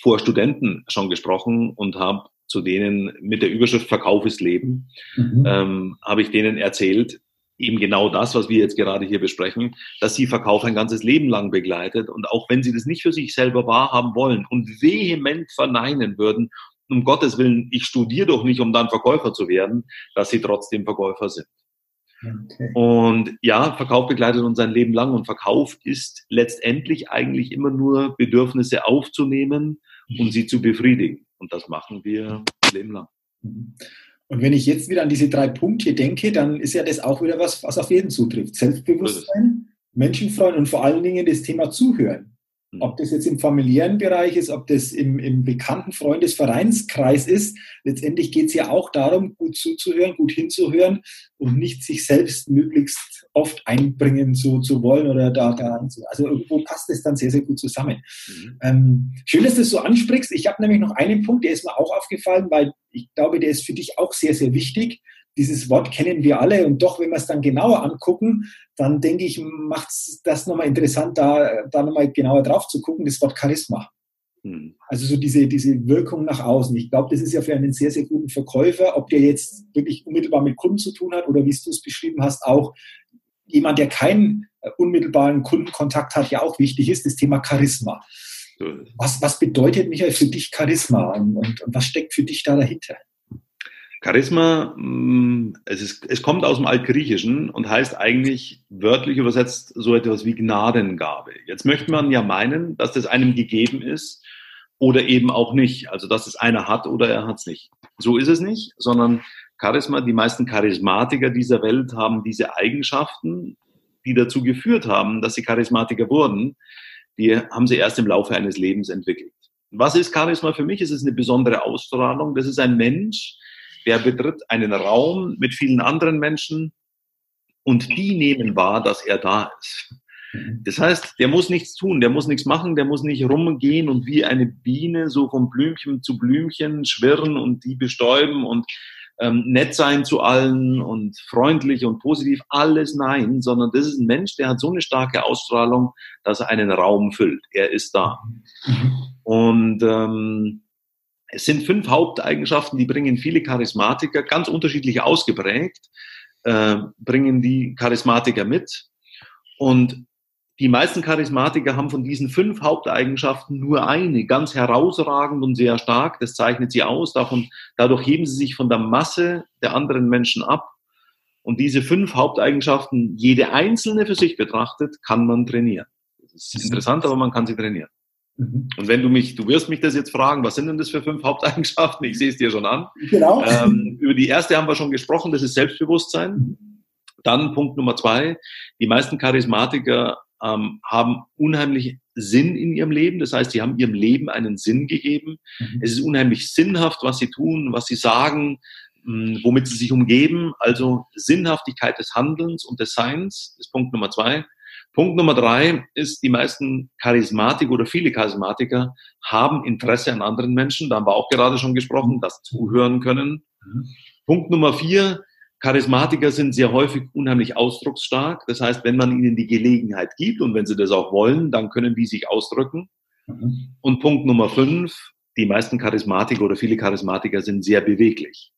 [SPEAKER 2] vor Studenten schon gesprochen und habe zu denen mit der Überschrift Verkauf ist Leben, mhm. ähm, habe ich denen erzählt, eben genau das, was wir jetzt gerade hier besprechen, dass sie Verkauf ein ganzes Leben lang begleitet und auch wenn sie das nicht für sich selber wahrhaben wollen und vehement verneinen würden, um Gottes Willen, ich studiere doch nicht, um dann Verkäufer zu werden, dass sie trotzdem Verkäufer sind. Okay. Und ja, Verkauf begleitet uns ein Leben lang und Verkauf ist letztendlich eigentlich immer nur Bedürfnisse aufzunehmen und sie zu befriedigen. Und das machen wir Leben lang.
[SPEAKER 1] Mhm. Und wenn ich jetzt wieder an diese drei Punkte denke, dann ist ja das auch wieder was, was auf jeden zutrifft. Selbstbewusstsein, Menschenfreund und vor allen Dingen das Thema Zuhören. Mhm. Ob das jetzt im familiären Bereich ist, ob das im, im bekannten Freundesvereinskreis ist, letztendlich geht es ja auch darum, gut zuzuhören, gut hinzuhören und nicht sich selbst möglichst oft einbringen zu, zu wollen oder da, da also irgendwo passt es dann sehr, sehr gut zusammen. Mhm. Ähm, schön, dass du das so ansprichst. Ich habe nämlich noch einen Punkt, der ist mir auch aufgefallen, weil ich glaube, der ist für dich auch sehr, sehr wichtig dieses Wort kennen wir alle und doch, wenn wir es dann genauer angucken, dann denke ich, macht es das nochmal interessant, da, da nochmal genauer drauf zu gucken, das Wort Charisma. Hm. Also so diese, diese Wirkung nach außen. Ich glaube, das ist ja für einen sehr, sehr guten Verkäufer, ob der jetzt wirklich unmittelbar mit Kunden zu tun hat oder wie du es beschrieben hast, auch jemand, der keinen äh, unmittelbaren Kundenkontakt hat, ja auch wichtig ist, das Thema Charisma. Was, was bedeutet, Michael, für dich Charisma und, und, und was steckt für dich da dahinter?
[SPEAKER 2] Charisma, mm, es, ist, es kommt aus dem Altgriechischen und heißt eigentlich wörtlich übersetzt so etwas wie Gnadengabe. Jetzt möchte man ja meinen, dass das einem gegeben ist oder eben auch nicht. Also, dass es einer hat oder er hat es nicht. So ist es nicht, sondern Charisma, die meisten Charismatiker dieser Welt haben diese Eigenschaften, die dazu geführt haben, dass sie Charismatiker wurden, die haben sie erst im Laufe eines Lebens entwickelt. Was ist Charisma für mich? Es ist eine besondere Ausstrahlung. Das ist ein Mensch, der betritt einen Raum mit vielen anderen Menschen und die nehmen wahr, dass er da ist. Das heißt, der muss nichts tun, der muss nichts machen, der muss nicht rumgehen und wie eine Biene so von Blümchen zu Blümchen schwirren und die bestäuben und ähm, nett sein zu allen und freundlich und positiv, alles nein, sondern das ist ein Mensch, der hat so eine starke Ausstrahlung, dass er einen Raum füllt. Er ist da. Mhm. Und ähm, es sind fünf Haupteigenschaften, die bringen viele Charismatiker, ganz unterschiedlich ausgeprägt, äh, bringen die Charismatiker mit. Und die meisten Charismatiker haben von diesen fünf Haupteigenschaften nur eine, ganz herausragend und sehr stark. Das zeichnet sie aus. Davon, dadurch heben sie sich von der Masse der anderen Menschen ab. Und diese fünf Haupteigenschaften, jede einzelne für sich betrachtet, kann man trainieren. Das ist mhm. interessant, aber man kann sie trainieren. Mhm. Und wenn du mich, du wirst mich das jetzt fragen, was sind denn das für fünf Haupteigenschaften? Ich sehe es dir schon an. Genau. Ähm, über die erste haben wir schon gesprochen, das ist Selbstbewusstsein. Mhm. Dann Punkt Nummer zwei. Die meisten Charismatiker ähm, haben unheimlich Sinn in ihrem Leben. Das heißt, sie haben ihrem Leben einen Sinn gegeben. Mhm. Es ist unheimlich sinnhaft, was sie tun, was sie sagen, hm, womit sie sich umgeben. Also Sinnhaftigkeit des Handelns und des Seins ist Punkt Nummer zwei. Punkt Nummer drei ist, die meisten Charismatiker oder viele Charismatiker haben Interesse an anderen Menschen. Da haben wir auch gerade schon gesprochen, das zuhören können. Mhm. Punkt Nummer vier, Charismatiker sind sehr häufig unheimlich ausdrucksstark. Das heißt, wenn man ihnen die Gelegenheit gibt und wenn sie das auch wollen, dann können die sich ausdrücken. Mhm. Und Punkt Nummer fünf, die meisten Charismatiker oder viele Charismatiker sind sehr beweglich.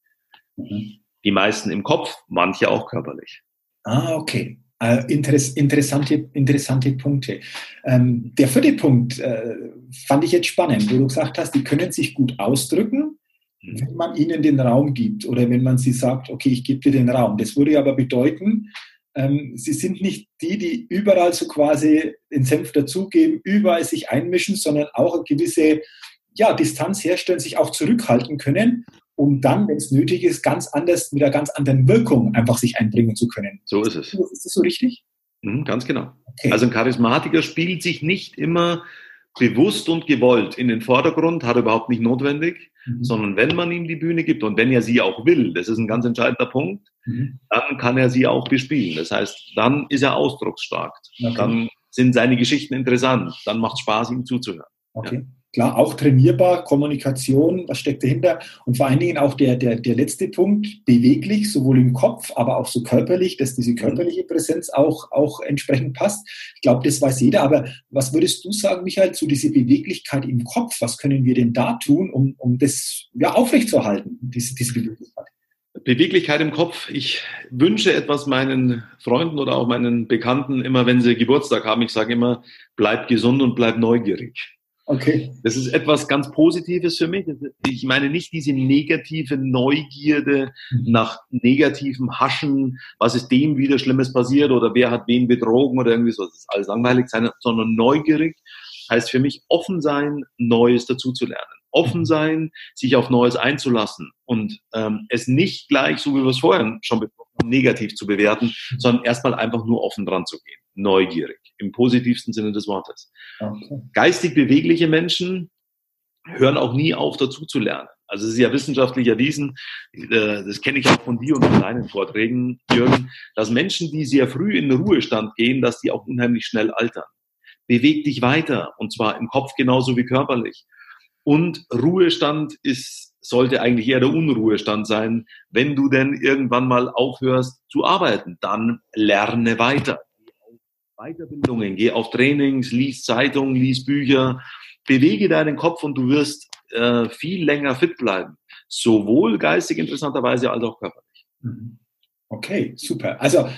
[SPEAKER 2] Mhm. Die meisten im Kopf, manche auch körperlich.
[SPEAKER 1] Ah, okay. Äh, interess interessante, interessante Punkte. Ähm, der vierte Punkt äh, fand ich jetzt spannend, wo du gesagt hast, die können sich gut ausdrücken, Mhm. wenn man ihnen den Raum gibt oder wenn man sie sagt, okay, ich gebe dir den Raum. Das würde aber bedeuten, ähm, sie sind nicht die, die überall so quasi den Senf dazugeben, überall sich einmischen, sondern auch eine gewisse ja, Distanz herstellen, sich auch zurückhalten können, um dann, wenn es nötig ist, ganz anders, mit einer ganz anderen Wirkung einfach sich einbringen zu können.
[SPEAKER 2] So ist es.
[SPEAKER 1] Ist das so richtig?
[SPEAKER 2] Mhm, ganz genau. Okay. Also ein Charismatiker spielt sich nicht immer bewusst und gewollt in den Vordergrund, hat er überhaupt nicht notwendig, mhm. sondern wenn man ihm die Bühne gibt und wenn er sie auch will, das ist ein ganz entscheidender Punkt, mhm. dann kann er sie auch bespielen. Das heißt, dann ist er ausdrucksstark. Okay. Dann sind seine Geschichten interessant. Dann macht es Spaß, ihm zuzuhören.
[SPEAKER 1] Okay. Ja. Klar, auch trainierbar, Kommunikation, was steckt dahinter? Und vor allen Dingen auch der, der, der letzte Punkt, beweglich, sowohl im Kopf, aber auch so körperlich, dass diese körperliche Präsenz auch, auch entsprechend passt. Ich glaube, das weiß jeder. Aber was würdest du sagen, Michael, zu dieser Beweglichkeit im Kopf? Was können wir denn da tun, um, um das ja, aufrechtzuerhalten, diese, diese Beweglichkeit?
[SPEAKER 2] Beweglichkeit im Kopf. Ich wünsche etwas meinen Freunden oder auch meinen Bekannten immer, wenn sie Geburtstag haben. Ich sage immer, bleib gesund und bleib neugierig. Okay. Das ist etwas ganz Positives für mich. Ich meine nicht diese negative Neugierde mhm. nach negativem Haschen, was ist dem wieder Schlimmes passiert oder wer hat wen betrogen oder irgendwie so. Das ist alles langweilig sein, sondern neugierig heißt für mich offen sein, Neues dazuzulernen. Offen mhm. sein, sich auf Neues einzulassen und ähm, es nicht gleich, so wie wir es vorher schon besprochen haben, negativ zu bewerten, mhm. sondern erstmal einfach nur offen dran zu gehen. Neugierig im positivsten Sinne des Wortes. Okay. Geistig bewegliche Menschen hören auch nie auf, dazu zu lernen. Also es ist ja wissenschaftlich erwiesen, äh, das kenne ich auch von dir und von deinen Vorträgen, Jürgen, dass Menschen, die sehr früh in den Ruhestand gehen, dass die auch unheimlich schnell altern. Beweg dich weiter, und zwar im Kopf genauso wie körperlich. Und Ruhestand ist, sollte eigentlich eher der Unruhestand sein. Wenn du denn irgendwann mal aufhörst zu arbeiten, dann lerne weiter. Weiterbildungen, geh auf Trainings, lies Zeitungen, lies Bücher, bewege deinen Kopf und du wirst äh, viel länger fit bleiben. Sowohl geistig interessanterweise als auch körperlich.
[SPEAKER 1] Mhm. Okay, super. Also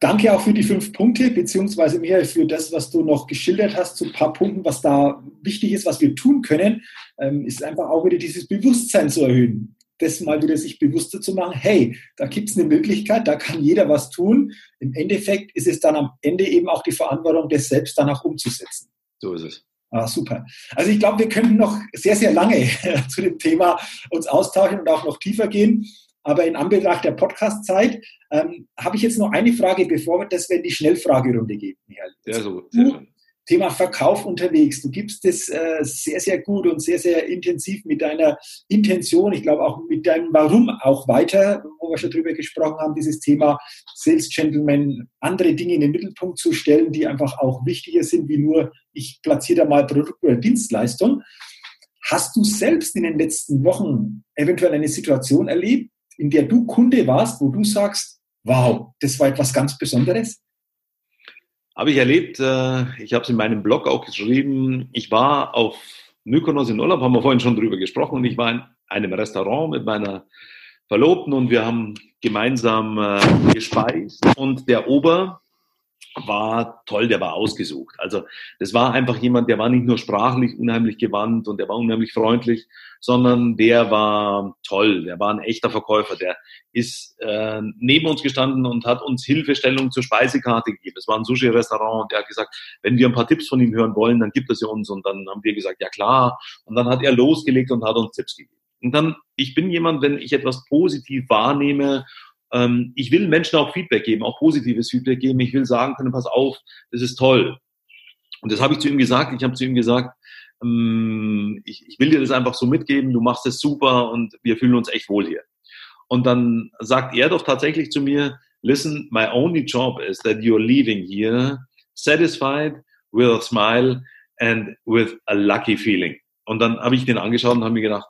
[SPEAKER 1] danke auch für die fünf Punkte, beziehungsweise Michael für das, was du noch geschildert hast, zu ein paar Punkten, was da wichtig ist, was wir tun können, ähm, ist einfach auch wieder dieses Bewusstsein zu erhöhen das mal wieder sich bewusster zu machen, hey, da gibt es eine Möglichkeit, da kann jeder was tun. Im Endeffekt ist es dann am Ende eben auch die Verantwortung, das selbst danach umzusetzen.
[SPEAKER 2] So ist es.
[SPEAKER 1] Ah, super. Also ich glaube, wir könnten noch sehr, sehr lange zu dem Thema uns austauschen und auch noch tiefer gehen. Aber in Anbetracht der Podcast-Zeit ähm, habe ich jetzt noch eine Frage, bevor wir das in die Schnellfragerunde
[SPEAKER 2] Michael. Sehr so, sehr schön.
[SPEAKER 1] Thema Verkauf unterwegs. Du gibst es äh, sehr, sehr gut und sehr, sehr intensiv mit deiner Intention, ich glaube auch mit deinem Warum auch weiter, wo wir schon drüber gesprochen haben, dieses Thema Sales Gentleman, andere Dinge in den Mittelpunkt zu stellen, die einfach auch wichtiger sind, wie nur, ich platziere da mal Produkt oder Dienstleistung. Hast du selbst in den letzten Wochen eventuell eine Situation erlebt, in der du Kunde warst, wo du sagst, wow, das war etwas ganz Besonderes?
[SPEAKER 2] Habe ich erlebt, äh, ich habe es in meinem Blog auch geschrieben, ich war auf Mykonos in Urlaub, haben wir vorhin schon drüber gesprochen, und ich war in einem Restaurant mit meiner Verlobten und wir haben gemeinsam äh, gespeist und der Ober war toll, der war ausgesucht. Also das war einfach jemand, der war nicht nur sprachlich unheimlich gewandt und der war unheimlich freundlich, sondern der war toll, der war ein echter Verkäufer, der ist äh, neben uns gestanden und hat uns Hilfestellung zur Speisekarte gegeben. Es war ein Sushi-Restaurant und der hat gesagt, wenn wir ein paar Tipps von ihm hören wollen, dann gibt er sie uns und dann haben wir gesagt, ja klar. Und dann hat er losgelegt und hat uns Tipps gegeben. Und dann, ich bin jemand, wenn ich etwas positiv wahrnehme ähm, ich will Menschen auch Feedback geben, auch positives Feedback geben. Ich will sagen können, pass auf, das ist toll. Und das habe ich zu ihm gesagt. Ich habe zu ihm gesagt, ähm, ich, ich will dir das einfach so mitgeben, du machst es super und wir fühlen uns echt wohl hier. Und dann sagt er doch tatsächlich zu mir, listen, my only job is that you're leaving here satisfied with a smile and with a lucky feeling. Und dann habe ich den angeschaut und habe mir gedacht,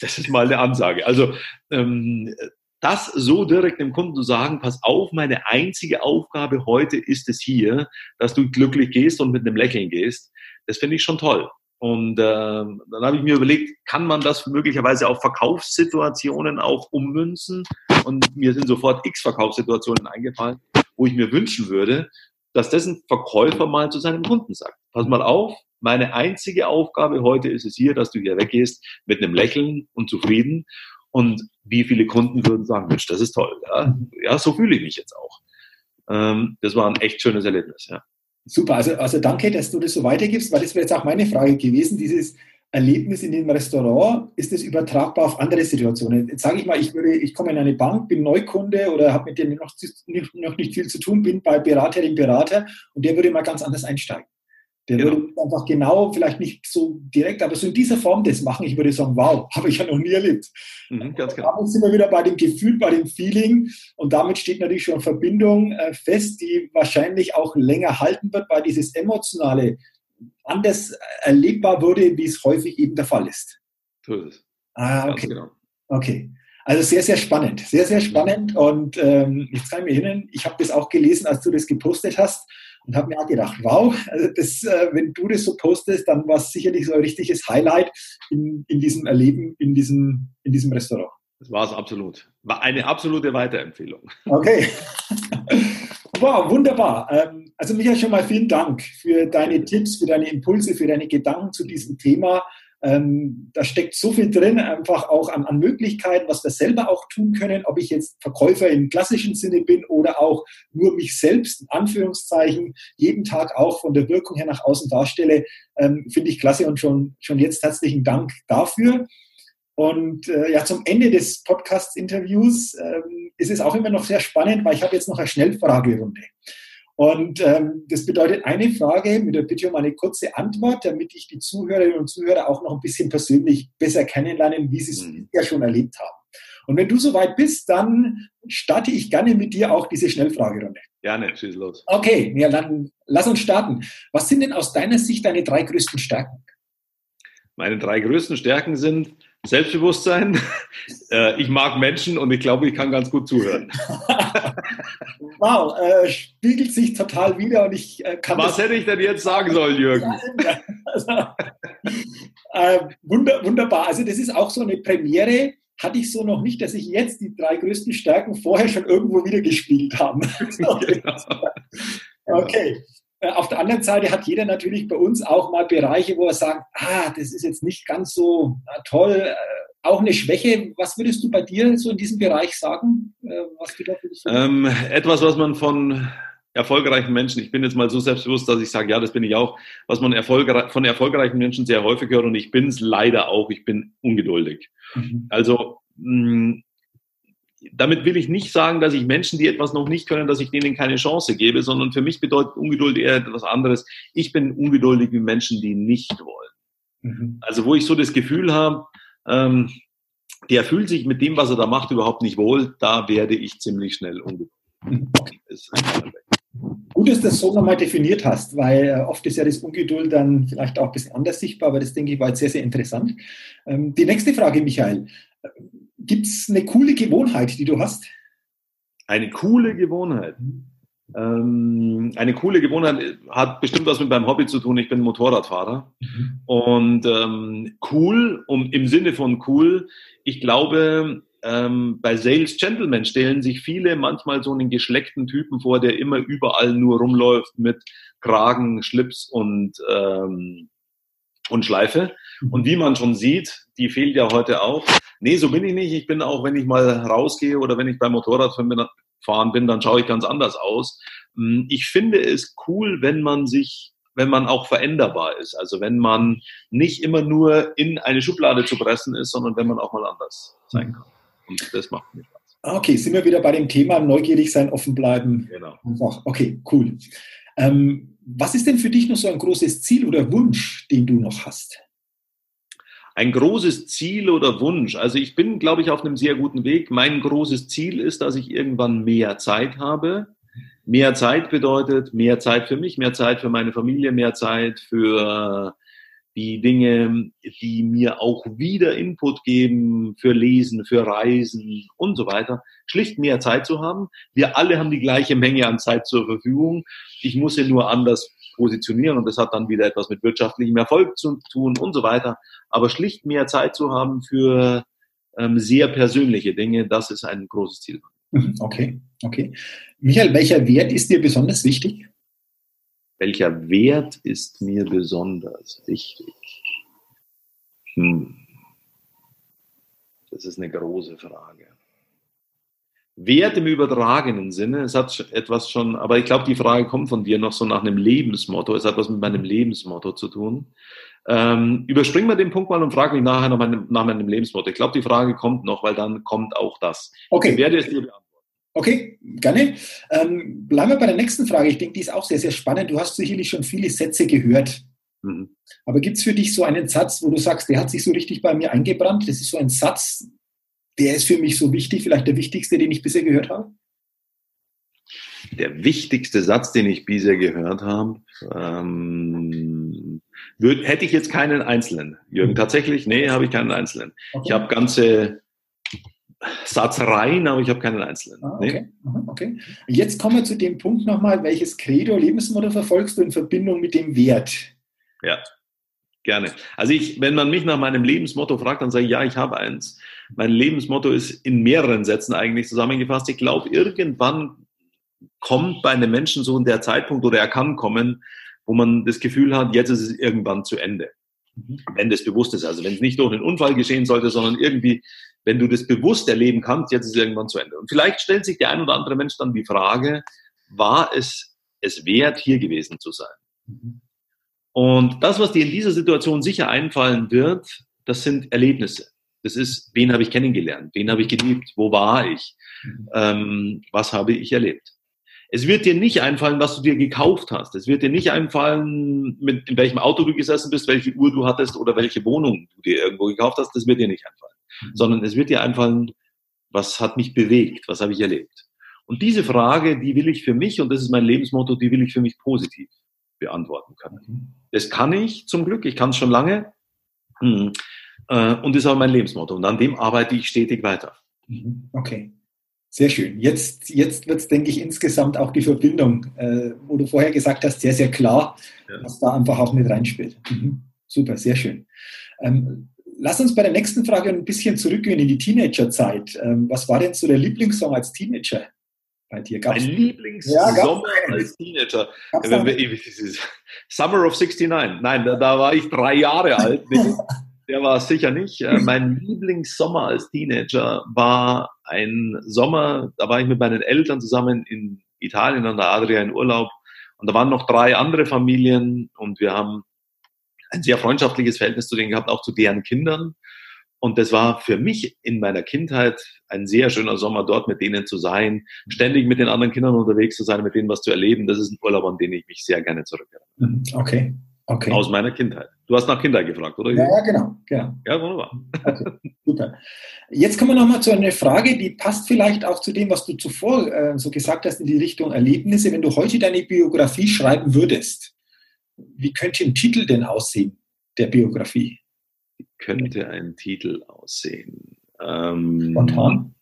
[SPEAKER 2] das ist mal eine Ansage. Also ähm, das so direkt dem Kunden zu sagen, pass auf, meine einzige Aufgabe heute ist es hier, dass du glücklich gehst und mit einem Lächeln gehst, das finde ich schon toll. Und äh, dann habe ich mir überlegt, kann man das möglicherweise auf Verkaufssituationen auch ummünzen? Und mir sind sofort x Verkaufssituationen eingefallen, wo ich mir wünschen würde, dass das ein Verkäufer mal zu seinem Kunden sagt. Pass mal auf, meine einzige Aufgabe heute ist es hier, dass du hier weggehst mit einem Lächeln und zufrieden. Und wie viele Kunden würden sagen, Mensch, das ist toll. Ja, ja so fühle ich mich jetzt auch. Ähm, das war ein echt schönes Erlebnis, ja.
[SPEAKER 1] Super, also, also danke, dass du das so weitergibst, weil das wäre jetzt auch meine Frage gewesen, dieses Erlebnis in dem Restaurant, ist das übertragbar auf andere Situationen? Jetzt sage ich mal, ich, würde, ich komme in eine Bank, bin Neukunde oder habe mit dem noch, noch nicht viel zu tun, bin bei Beraterin, Berater und der würde mal ganz anders einsteigen. Der genau. würde einfach genau, vielleicht nicht so direkt, aber so in dieser Form das machen. Ich würde sagen, wow, habe ich ja noch nie erlebt. Mhm, ganz genau. Damit sind wir wieder bei dem Gefühl, bei dem Feeling. Und damit steht natürlich schon Verbindung äh, fest, die wahrscheinlich auch länger halten wird, weil dieses Emotionale anders erlebbar wurde, wie es häufig eben der Fall ist. So ist es. Ah, okay. Genau. Okay. Also sehr, sehr spannend. Sehr, sehr spannend. Und ähm, jetzt kann ich mir erinnern, ich habe das auch gelesen, als du das gepostet hast und habe mir auch gedacht, wow, also das, äh, wenn du das so postest, dann war es sicherlich so ein richtiges Highlight in, in diesem Erleben, in diesem, in diesem Restaurant.
[SPEAKER 2] Das war es absolut. War eine absolute Weiterempfehlung.
[SPEAKER 1] Okay. Wow, wunderbar. Ähm, also Michael, schon mal vielen Dank für deine Tipps, für deine Impulse, für deine Gedanken zu diesem Thema. Ähm, da steckt so viel drin, einfach auch an, an, Möglichkeiten, was wir selber auch tun können, ob ich jetzt Verkäufer im klassischen Sinne bin oder auch nur mich selbst, in Anführungszeichen, jeden Tag auch von der Wirkung her nach außen darstelle, ähm, finde ich klasse und schon, schon jetzt herzlichen Dank dafür. Und äh, ja, zum Ende des Podcast-Interviews ähm, ist es auch immer noch sehr spannend, weil ich habe jetzt noch eine Schnellfragerunde. Und ähm, das bedeutet eine Frage mit der Bitte um eine kurze Antwort, damit ich die Zuhörerinnen und Zuhörer auch noch ein bisschen persönlich besser kennenlernen, wie sie es mhm. ja schon erlebt haben. Und wenn du soweit bist, dann starte ich gerne mit dir auch diese Schnellfragerunde.
[SPEAKER 2] Gerne, schieß los.
[SPEAKER 1] Okay, ja, dann lass uns starten. Was sind denn aus deiner Sicht deine drei größten Stärken?
[SPEAKER 2] Meine drei größten Stärken sind Selbstbewusstsein. Äh, ich mag Menschen und ich glaube, ich kann ganz gut zuhören.
[SPEAKER 1] wow, äh, spiegelt sich total wieder und ich äh, kann.
[SPEAKER 2] Was hätte ich denn jetzt sagen sollen, Jürgen?
[SPEAKER 1] also, äh, wunder, wunderbar. Also, das ist auch so eine Premiere. Hatte ich so noch nicht, dass ich jetzt die drei größten Stärken vorher schon irgendwo wieder gespielt habe. genau. Okay. Äh, auf der anderen Seite hat jeder natürlich bei uns auch mal Bereiche, wo er sagt, ah, das ist jetzt nicht ganz so toll, äh, auch eine Schwäche. Was würdest du bei dir so in diesem Bereich sagen?
[SPEAKER 2] Äh, was du da ähm, etwas, was man von erfolgreichen Menschen, ich bin jetzt mal so selbstbewusst, dass ich sage, ja, das bin ich auch, was man erfolgreich, von erfolgreichen Menschen sehr häufig hört und ich bin es leider auch, ich bin ungeduldig. Mhm. Also mh, mm, damit will ich nicht sagen, dass ich Menschen, die etwas noch nicht können, dass ich denen keine Chance gebe, sondern für mich bedeutet Ungeduld eher etwas anderes. Ich bin ungeduldig wie Menschen, die nicht wollen. Mhm. Also wo ich so das Gefühl habe, ähm, der fühlt sich mit dem, was er da macht, überhaupt nicht wohl, da werde ich ziemlich schnell ungeduldig. Mhm.
[SPEAKER 1] Gut, dass du das so nochmal definiert hast, weil äh, oft ist ja das Ungeduld dann vielleicht auch ein bisschen anders sichtbar, aber das denke ich war jetzt sehr, sehr interessant. Ähm, die nächste Frage, Michael. Gibt es eine coole Gewohnheit, die du hast?
[SPEAKER 2] Eine coole Gewohnheit. Ähm, eine coole Gewohnheit hat bestimmt was mit meinem Hobby zu tun. Ich bin Motorradfahrer. Mhm. Und ähm, cool, um, im Sinne von cool, ich glaube, ähm, bei Sales Gentlemen stellen sich viele manchmal so einen geschleckten Typen vor, der immer überall nur rumläuft mit Kragen, Schlips und, ähm, und Schleife. Mhm. Und wie man schon sieht, die fehlt ja heute auch. Nee, so bin ich nicht. Ich bin auch, wenn ich mal rausgehe oder wenn ich beim Motorradfahren bin, dann schaue ich ganz anders aus. Hm, ich finde es cool, wenn man sich wenn man auch veränderbar ist. Also wenn man nicht immer nur in eine Schublade zu pressen ist, sondern wenn man auch mal anders sein mhm. kann. Und das macht mir Spaß.
[SPEAKER 1] Ah, okay, sind wir wieder bei dem Thema neugierig sein, offen bleiben. Genau. Okay, cool. Ähm, was ist denn für dich noch so ein großes Ziel oder Wunsch, den du noch hast?
[SPEAKER 2] Ein großes Ziel oder Wunsch. Also ich bin, glaube ich, auf einem sehr guten Weg. Mein großes Ziel ist, dass ich irgendwann mehr Zeit habe. Mehr Zeit bedeutet mehr Zeit für mich, mehr Zeit für meine Familie, mehr Zeit für die Dinge, die mir auch wieder Input geben für Lesen, für Reisen und so weiter, schlicht mehr Zeit zu haben. Wir alle haben die gleiche Menge an Zeit zur Verfügung. Ich muss sie nur anders positionieren und das hat dann wieder etwas mit wirtschaftlichem Erfolg zu tun und so weiter. Aber schlicht mehr Zeit zu haben für ähm, sehr persönliche Dinge, das ist ein großes Ziel.
[SPEAKER 1] Okay, okay. Michael, welcher Wert ist dir besonders wichtig?
[SPEAKER 2] Welcher Wert ist mir besonders wichtig? Hm. Das ist eine große Frage. Wert im übertragenen Sinne, es hat etwas schon, aber ich glaube, die Frage kommt von dir noch so nach einem Lebensmotto. Es hat was mit meinem Lebensmotto zu tun. Ähm, überspringen wir den Punkt mal und frage mich nachher nach meinem, nach meinem Lebensmotto. Ich glaube, die Frage kommt noch, weil dann kommt auch das.
[SPEAKER 1] Okay. Ich werde es dir beantworten. Okay, gerne. Ähm, bleiben wir bei der nächsten Frage. Ich denke, die ist auch sehr, sehr spannend. Du hast sicherlich schon viele Sätze gehört. Mhm. Aber gibt es für dich so einen Satz, wo du sagst, der hat sich so richtig bei mir eingebrannt? Das ist so ein Satz, der ist für mich so wichtig, vielleicht der wichtigste, den ich bisher gehört habe?
[SPEAKER 2] Der wichtigste Satz, den ich bisher gehört habe, ähm, würd, hätte ich jetzt keinen einzelnen. Jürgen, tatsächlich, nee, habe ich keinen einzelnen. Okay. Ich habe ganze Satz rein, aber ich habe keinen einzelnen.
[SPEAKER 1] Ah, okay. Nee. okay. Jetzt kommen wir zu dem Punkt nochmal, welches Credo, Lebensmodell verfolgst du in Verbindung mit dem Wert?
[SPEAKER 2] Ja, gerne. Also ich, wenn man mich nach meinem Lebensmotto fragt, dann sage ich, ja, ich habe eins. Mein Lebensmotto ist in mehreren Sätzen eigentlich zusammengefasst. Ich glaube, irgendwann kommt bei einem Menschen so der Zeitpunkt oder er kann kommen, wo man das Gefühl hat, jetzt ist es irgendwann zu Ende. Mhm. Wenn das bewusst ist. Also wenn es nicht durch einen Unfall geschehen sollte, sondern irgendwie wenn du das bewusst erleben kannst, jetzt ist es irgendwann zu Ende. Und vielleicht stellt sich der ein oder andere Mensch dann die Frage, war es es wert, hier gewesen zu sein? Und das, was dir in dieser Situation sicher einfallen wird, das sind Erlebnisse. Das ist, wen habe ich kennengelernt? Wen habe ich geliebt? Wo war ich? Ähm, was habe ich erlebt? Es wird dir nicht einfallen, was du dir gekauft hast. Es wird dir nicht einfallen, mit, in welchem Auto du gesessen bist, welche Uhr du hattest oder welche Wohnung du dir irgendwo gekauft hast. Das wird dir nicht einfallen. Sondern es wird dir einfallen, was hat mich bewegt, was habe ich erlebt. Und diese Frage, die will ich für mich, und das ist mein Lebensmotto, die will ich für mich positiv beantworten können. Das kann ich zum Glück, ich kann es schon lange, hm, äh, und das ist auch mein Lebensmotto. Und an dem arbeite ich stetig weiter.
[SPEAKER 1] Mhm. Okay. Sehr schön. Jetzt, jetzt wird es, denke ich, insgesamt auch die Verbindung, äh, wo du vorher gesagt hast, sehr, sehr klar, ja. was da einfach auch mit reinspielt. Mhm. Super, sehr schön. Ähm, Lass uns bei der nächsten Frage ein bisschen zurückgehen in die Teenagerzeit. Ähm, was war denn so der Lieblingssong als Teenager
[SPEAKER 2] bei dir? Gab's mein Lieblingssong ja, als Teenager. Summer of 69. Nein, da, da war ich drei Jahre alt. Der war sicher nicht. Äh, mein Lieblingssommer als Teenager war ein Sommer, da war ich mit meinen Eltern zusammen in Italien an der Adria in Urlaub. Und da waren noch drei andere Familien und wir haben ein sehr freundschaftliches Verhältnis zu denen gehabt, auch zu deren Kindern. Und das war für mich in meiner Kindheit ein sehr schöner Sommer, dort mit denen zu sein, ständig mit den anderen Kindern unterwegs zu sein, mit denen was zu erleben. Das ist ein Urlaub, an den ich mich sehr gerne zurückerinnere.
[SPEAKER 1] Mhm. Okay. Okay.
[SPEAKER 2] Aus meiner Kindheit. Du hast nach Kindern gefragt, oder?
[SPEAKER 1] Ja, ja genau, genau.
[SPEAKER 2] Ja, wunderbar. Okay,
[SPEAKER 1] super. Jetzt kommen wir nochmal zu einer Frage, die passt vielleicht auch zu dem, was du zuvor äh, so gesagt hast in die Richtung Erlebnisse. Wenn du heute deine Biografie schreiben würdest, wie könnte ein Titel denn aussehen der Biografie?
[SPEAKER 2] Könnte ein Titel aussehen? Ähm,
[SPEAKER 1] Spontan?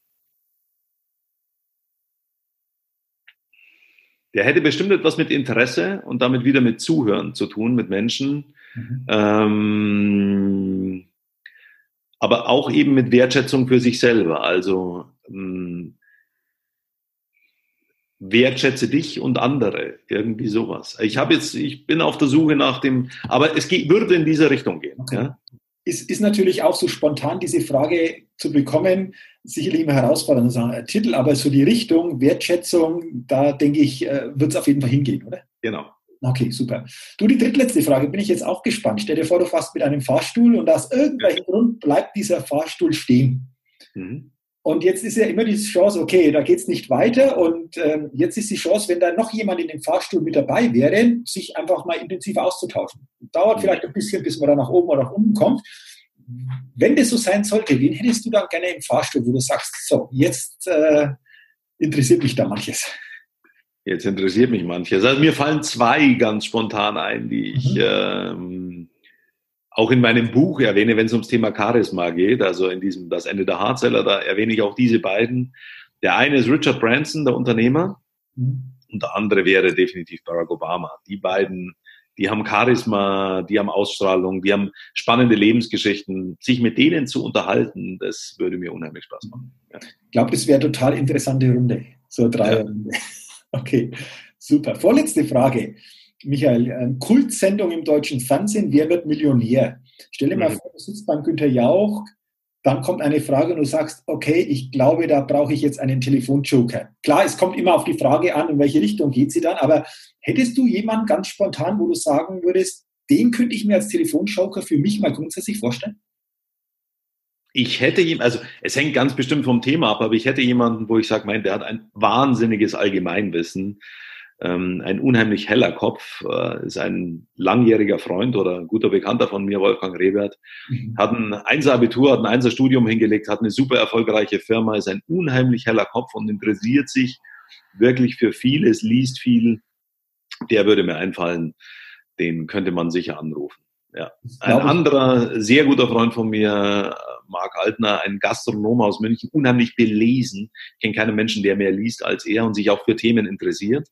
[SPEAKER 2] Der hätte bestimmt etwas mit Interesse und damit wieder mit Zuhören zu tun, mit Menschen. Mhm. Ähm, aber auch eben mit Wertschätzung für sich selber. Also mh, wertschätze dich und andere, irgendwie sowas. Ich habe jetzt, ich bin auf der Suche nach dem, aber es geht, würde in diese Richtung gehen. Okay. Ja?
[SPEAKER 1] Ist, ist natürlich auch so spontan diese Frage zu bekommen, sicherlich immer herausfordernd, sagen, Titel, aber so die Richtung, Wertschätzung, da denke ich, äh, wird es auf jeden Fall hingehen, oder?
[SPEAKER 2] Genau.
[SPEAKER 1] Okay, super. Du, die drittletzte Frage bin ich jetzt auch gespannt. Stell dir vor, du fährst mit einem Fahrstuhl und aus irgendwelchem Grund bleibt dieser Fahrstuhl stehen. Mhm. Und jetzt ist ja immer die Chance, okay, da geht es nicht weiter. Und ähm, jetzt ist die Chance, wenn da noch jemand in dem Fahrstuhl mit dabei wäre, sich einfach mal intensiv auszutauschen. Dauert vielleicht ein bisschen, bis man da nach oben oder nach unten kommt. Wenn das so sein sollte, wen hättest du dann gerne im Fahrstuhl, wo du sagst, so, jetzt äh, interessiert mich da manches?
[SPEAKER 2] Jetzt interessiert mich manches. Also mir fallen zwei ganz spontan ein, die ich mhm. ähm, auch in meinem Buch erwähne, wenn es ums Thema Charisma geht, also in diesem Das Ende der Hardseller, da erwähne ich auch diese beiden. Der eine ist Richard Branson, der Unternehmer, mhm. und der andere wäre definitiv Barack Obama. Die beiden, die haben Charisma, die haben Ausstrahlung, die haben spannende Lebensgeschichten. Sich mit denen zu unterhalten, das würde mir unheimlich Spaß machen.
[SPEAKER 1] Ja. Ich glaube, das wäre total interessante Runde, so drei ja. Runde. Okay, super. Vorletzte Frage. Michael, ähm, Kultsendung im deutschen Fernsehen, wer wird Millionär? Stell dir mal mhm. vor, du sitzt beim Günther Jauch, dann kommt eine Frage und du sagst, okay, ich glaube, da brauche ich jetzt einen Telefonjoker. Klar, es kommt immer auf die Frage an, in welche Richtung geht sie dann, aber hättest du jemanden ganz spontan, wo du sagen würdest, den könnte ich mir als Telefonjoker für mich mal grundsätzlich vorstellen?
[SPEAKER 2] Ich hätte ihm, also es hängt ganz bestimmt vom Thema ab, aber ich hätte jemanden, wo ich sage, mein, der hat ein wahnsinniges Allgemeinwissen ähm, ein unheimlich heller Kopf, äh, ist ein langjähriger Freund oder guter Bekannter von mir, Wolfgang Rebert, mhm. hat ein Einser-Abitur, hat ein Einser-Studium hingelegt, hat eine super erfolgreiche Firma, ist ein unheimlich heller Kopf und interessiert sich wirklich für vieles, liest viel. Der würde mir einfallen, den könnte man sicher anrufen. Ja. Ein anderer sehr guter Freund von mir, Marc Altner, ein Gastronom aus München, unheimlich belesen. Ich kenne keinen Menschen, der mehr liest als er und sich auch für Themen interessiert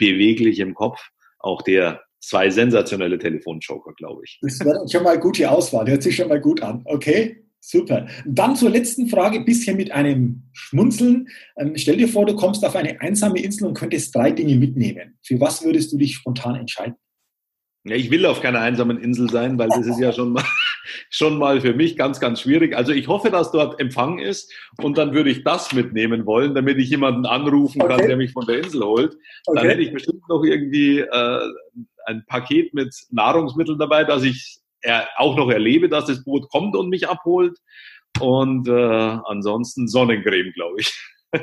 [SPEAKER 2] beweglich im Kopf. Auch der zwei sensationelle Telefonjoker, glaube ich.
[SPEAKER 1] Das wäre schon mal gute Auswahl. Hört sich schon mal gut an. Okay, super. Dann zur letzten Frage, bisschen mit einem Schmunzeln. Ähm, stell dir vor, du kommst auf eine einsame Insel und könntest drei Dinge mitnehmen. Für was würdest du dich spontan entscheiden?
[SPEAKER 2] Ja, ich will auf keiner einsamen Insel sein, weil das ist ja schon mal, schon mal für mich ganz, ganz schwierig. Also ich hoffe, dass dort Empfang ist und dann würde ich das mitnehmen wollen, damit ich jemanden anrufen kann, okay. der mich von der Insel holt. Dann okay. hätte ich bestimmt noch irgendwie äh, ein Paket mit Nahrungsmitteln dabei, dass ich auch noch erlebe, dass das Boot kommt und mich abholt. Und äh, ansonsten Sonnencreme, glaube ich.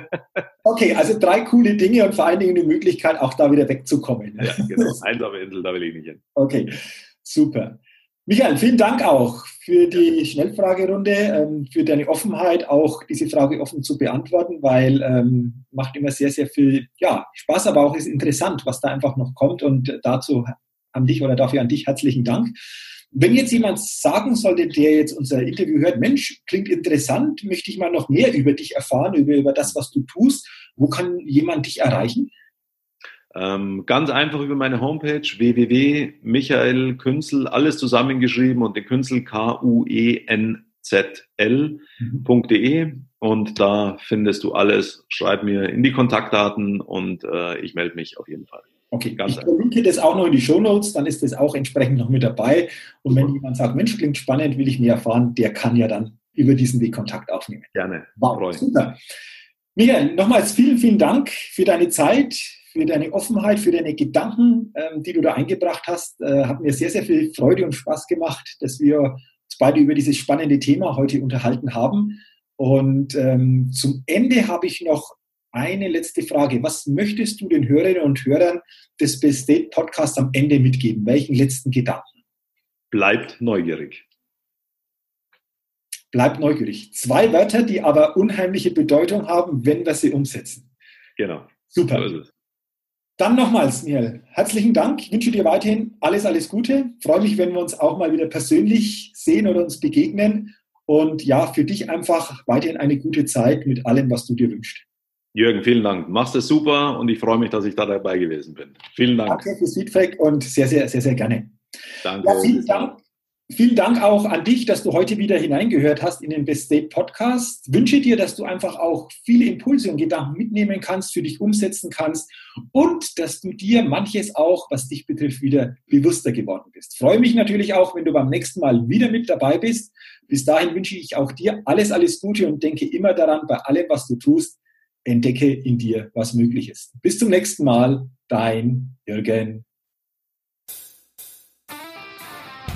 [SPEAKER 1] Okay, also drei coole Dinge und vor allen Dingen die Möglichkeit, auch da wieder wegzukommen.
[SPEAKER 2] Ja, genau. Einsame Insel, da will ich nicht hin.
[SPEAKER 1] Okay, super. Michael, vielen Dank auch für die Schnellfragerunde, ähm, für deine Offenheit, auch diese Frage offen zu beantworten, weil ähm, macht immer sehr, sehr viel ja, Spaß, aber auch ist interessant, was da einfach noch kommt. Und dazu an dich oder dafür an dich herzlichen Dank. Wenn jetzt jemand sagen sollte, der jetzt unser Interview hört, Mensch, klingt interessant, möchte ich mal noch mehr über dich erfahren, über, über das, was du tust, wo kann jemand dich erreichen?
[SPEAKER 2] Ähm, ganz einfach über meine Homepage www.michaelkünzel, alles zusammengeschrieben und den Künzel K-U-E-N-Z-L.de und da findest du alles. Schreib mir in die Kontaktdaten und äh, ich melde mich auf jeden Fall.
[SPEAKER 1] Okay, Ganz ich verlinke das auch noch in die Show Notes, dann ist das auch entsprechend noch mit dabei. Und wenn jemand sagt, Mensch, klingt spannend, will ich mehr erfahren, der kann ja dann über diesen Weg Kontakt aufnehmen.
[SPEAKER 2] Gerne.
[SPEAKER 1] Wow, super. Michael, nochmals vielen, vielen Dank für deine Zeit, für deine Offenheit, für deine Gedanken, ähm, die du da eingebracht hast. Äh, hat mir sehr, sehr viel Freude und Spaß gemacht, dass wir uns beide über dieses spannende Thema heute unterhalten haben. Und ähm, zum Ende habe ich noch eine letzte Frage. Was möchtest du den Hörerinnen und Hörern des Best State Podcasts am Ende mitgeben? Welchen letzten Gedanken?
[SPEAKER 2] Bleibt neugierig.
[SPEAKER 1] Bleibt neugierig. Zwei Wörter, die aber unheimliche Bedeutung haben, wenn wir sie umsetzen.
[SPEAKER 2] Genau.
[SPEAKER 1] Super. So Dann nochmals, Michael, herzlichen Dank. Ich wünsche dir weiterhin alles, alles Gute. Ich freue mich, wenn wir uns auch mal wieder persönlich sehen oder uns begegnen. Und ja, für dich einfach weiterhin eine gute Zeit mit allem, was du dir wünschst.
[SPEAKER 2] Jürgen, vielen Dank. Machst es super und ich freue mich, dass ich da dabei gewesen bin. Vielen Dank.
[SPEAKER 1] Danke fürs Feedback und sehr, sehr, sehr, sehr gerne.
[SPEAKER 2] Danke. Ja,
[SPEAKER 1] vielen Dank. Vielen Dank auch an dich, dass du heute wieder hineingehört hast in den Best State Podcast. Wünsche dir, dass du einfach auch viele Impulse und Gedanken mitnehmen kannst, für dich umsetzen kannst und dass du dir manches auch, was dich betrifft, wieder bewusster geworden bist. Freue mich natürlich auch, wenn du beim nächsten Mal wieder mit dabei bist. Bis dahin wünsche ich auch dir alles, alles Gute und denke immer daran, bei allem, was du tust, entdecke in dir, was möglich ist. Bis zum nächsten Mal, dein Jürgen.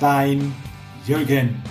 [SPEAKER 1] Dein Jürgen.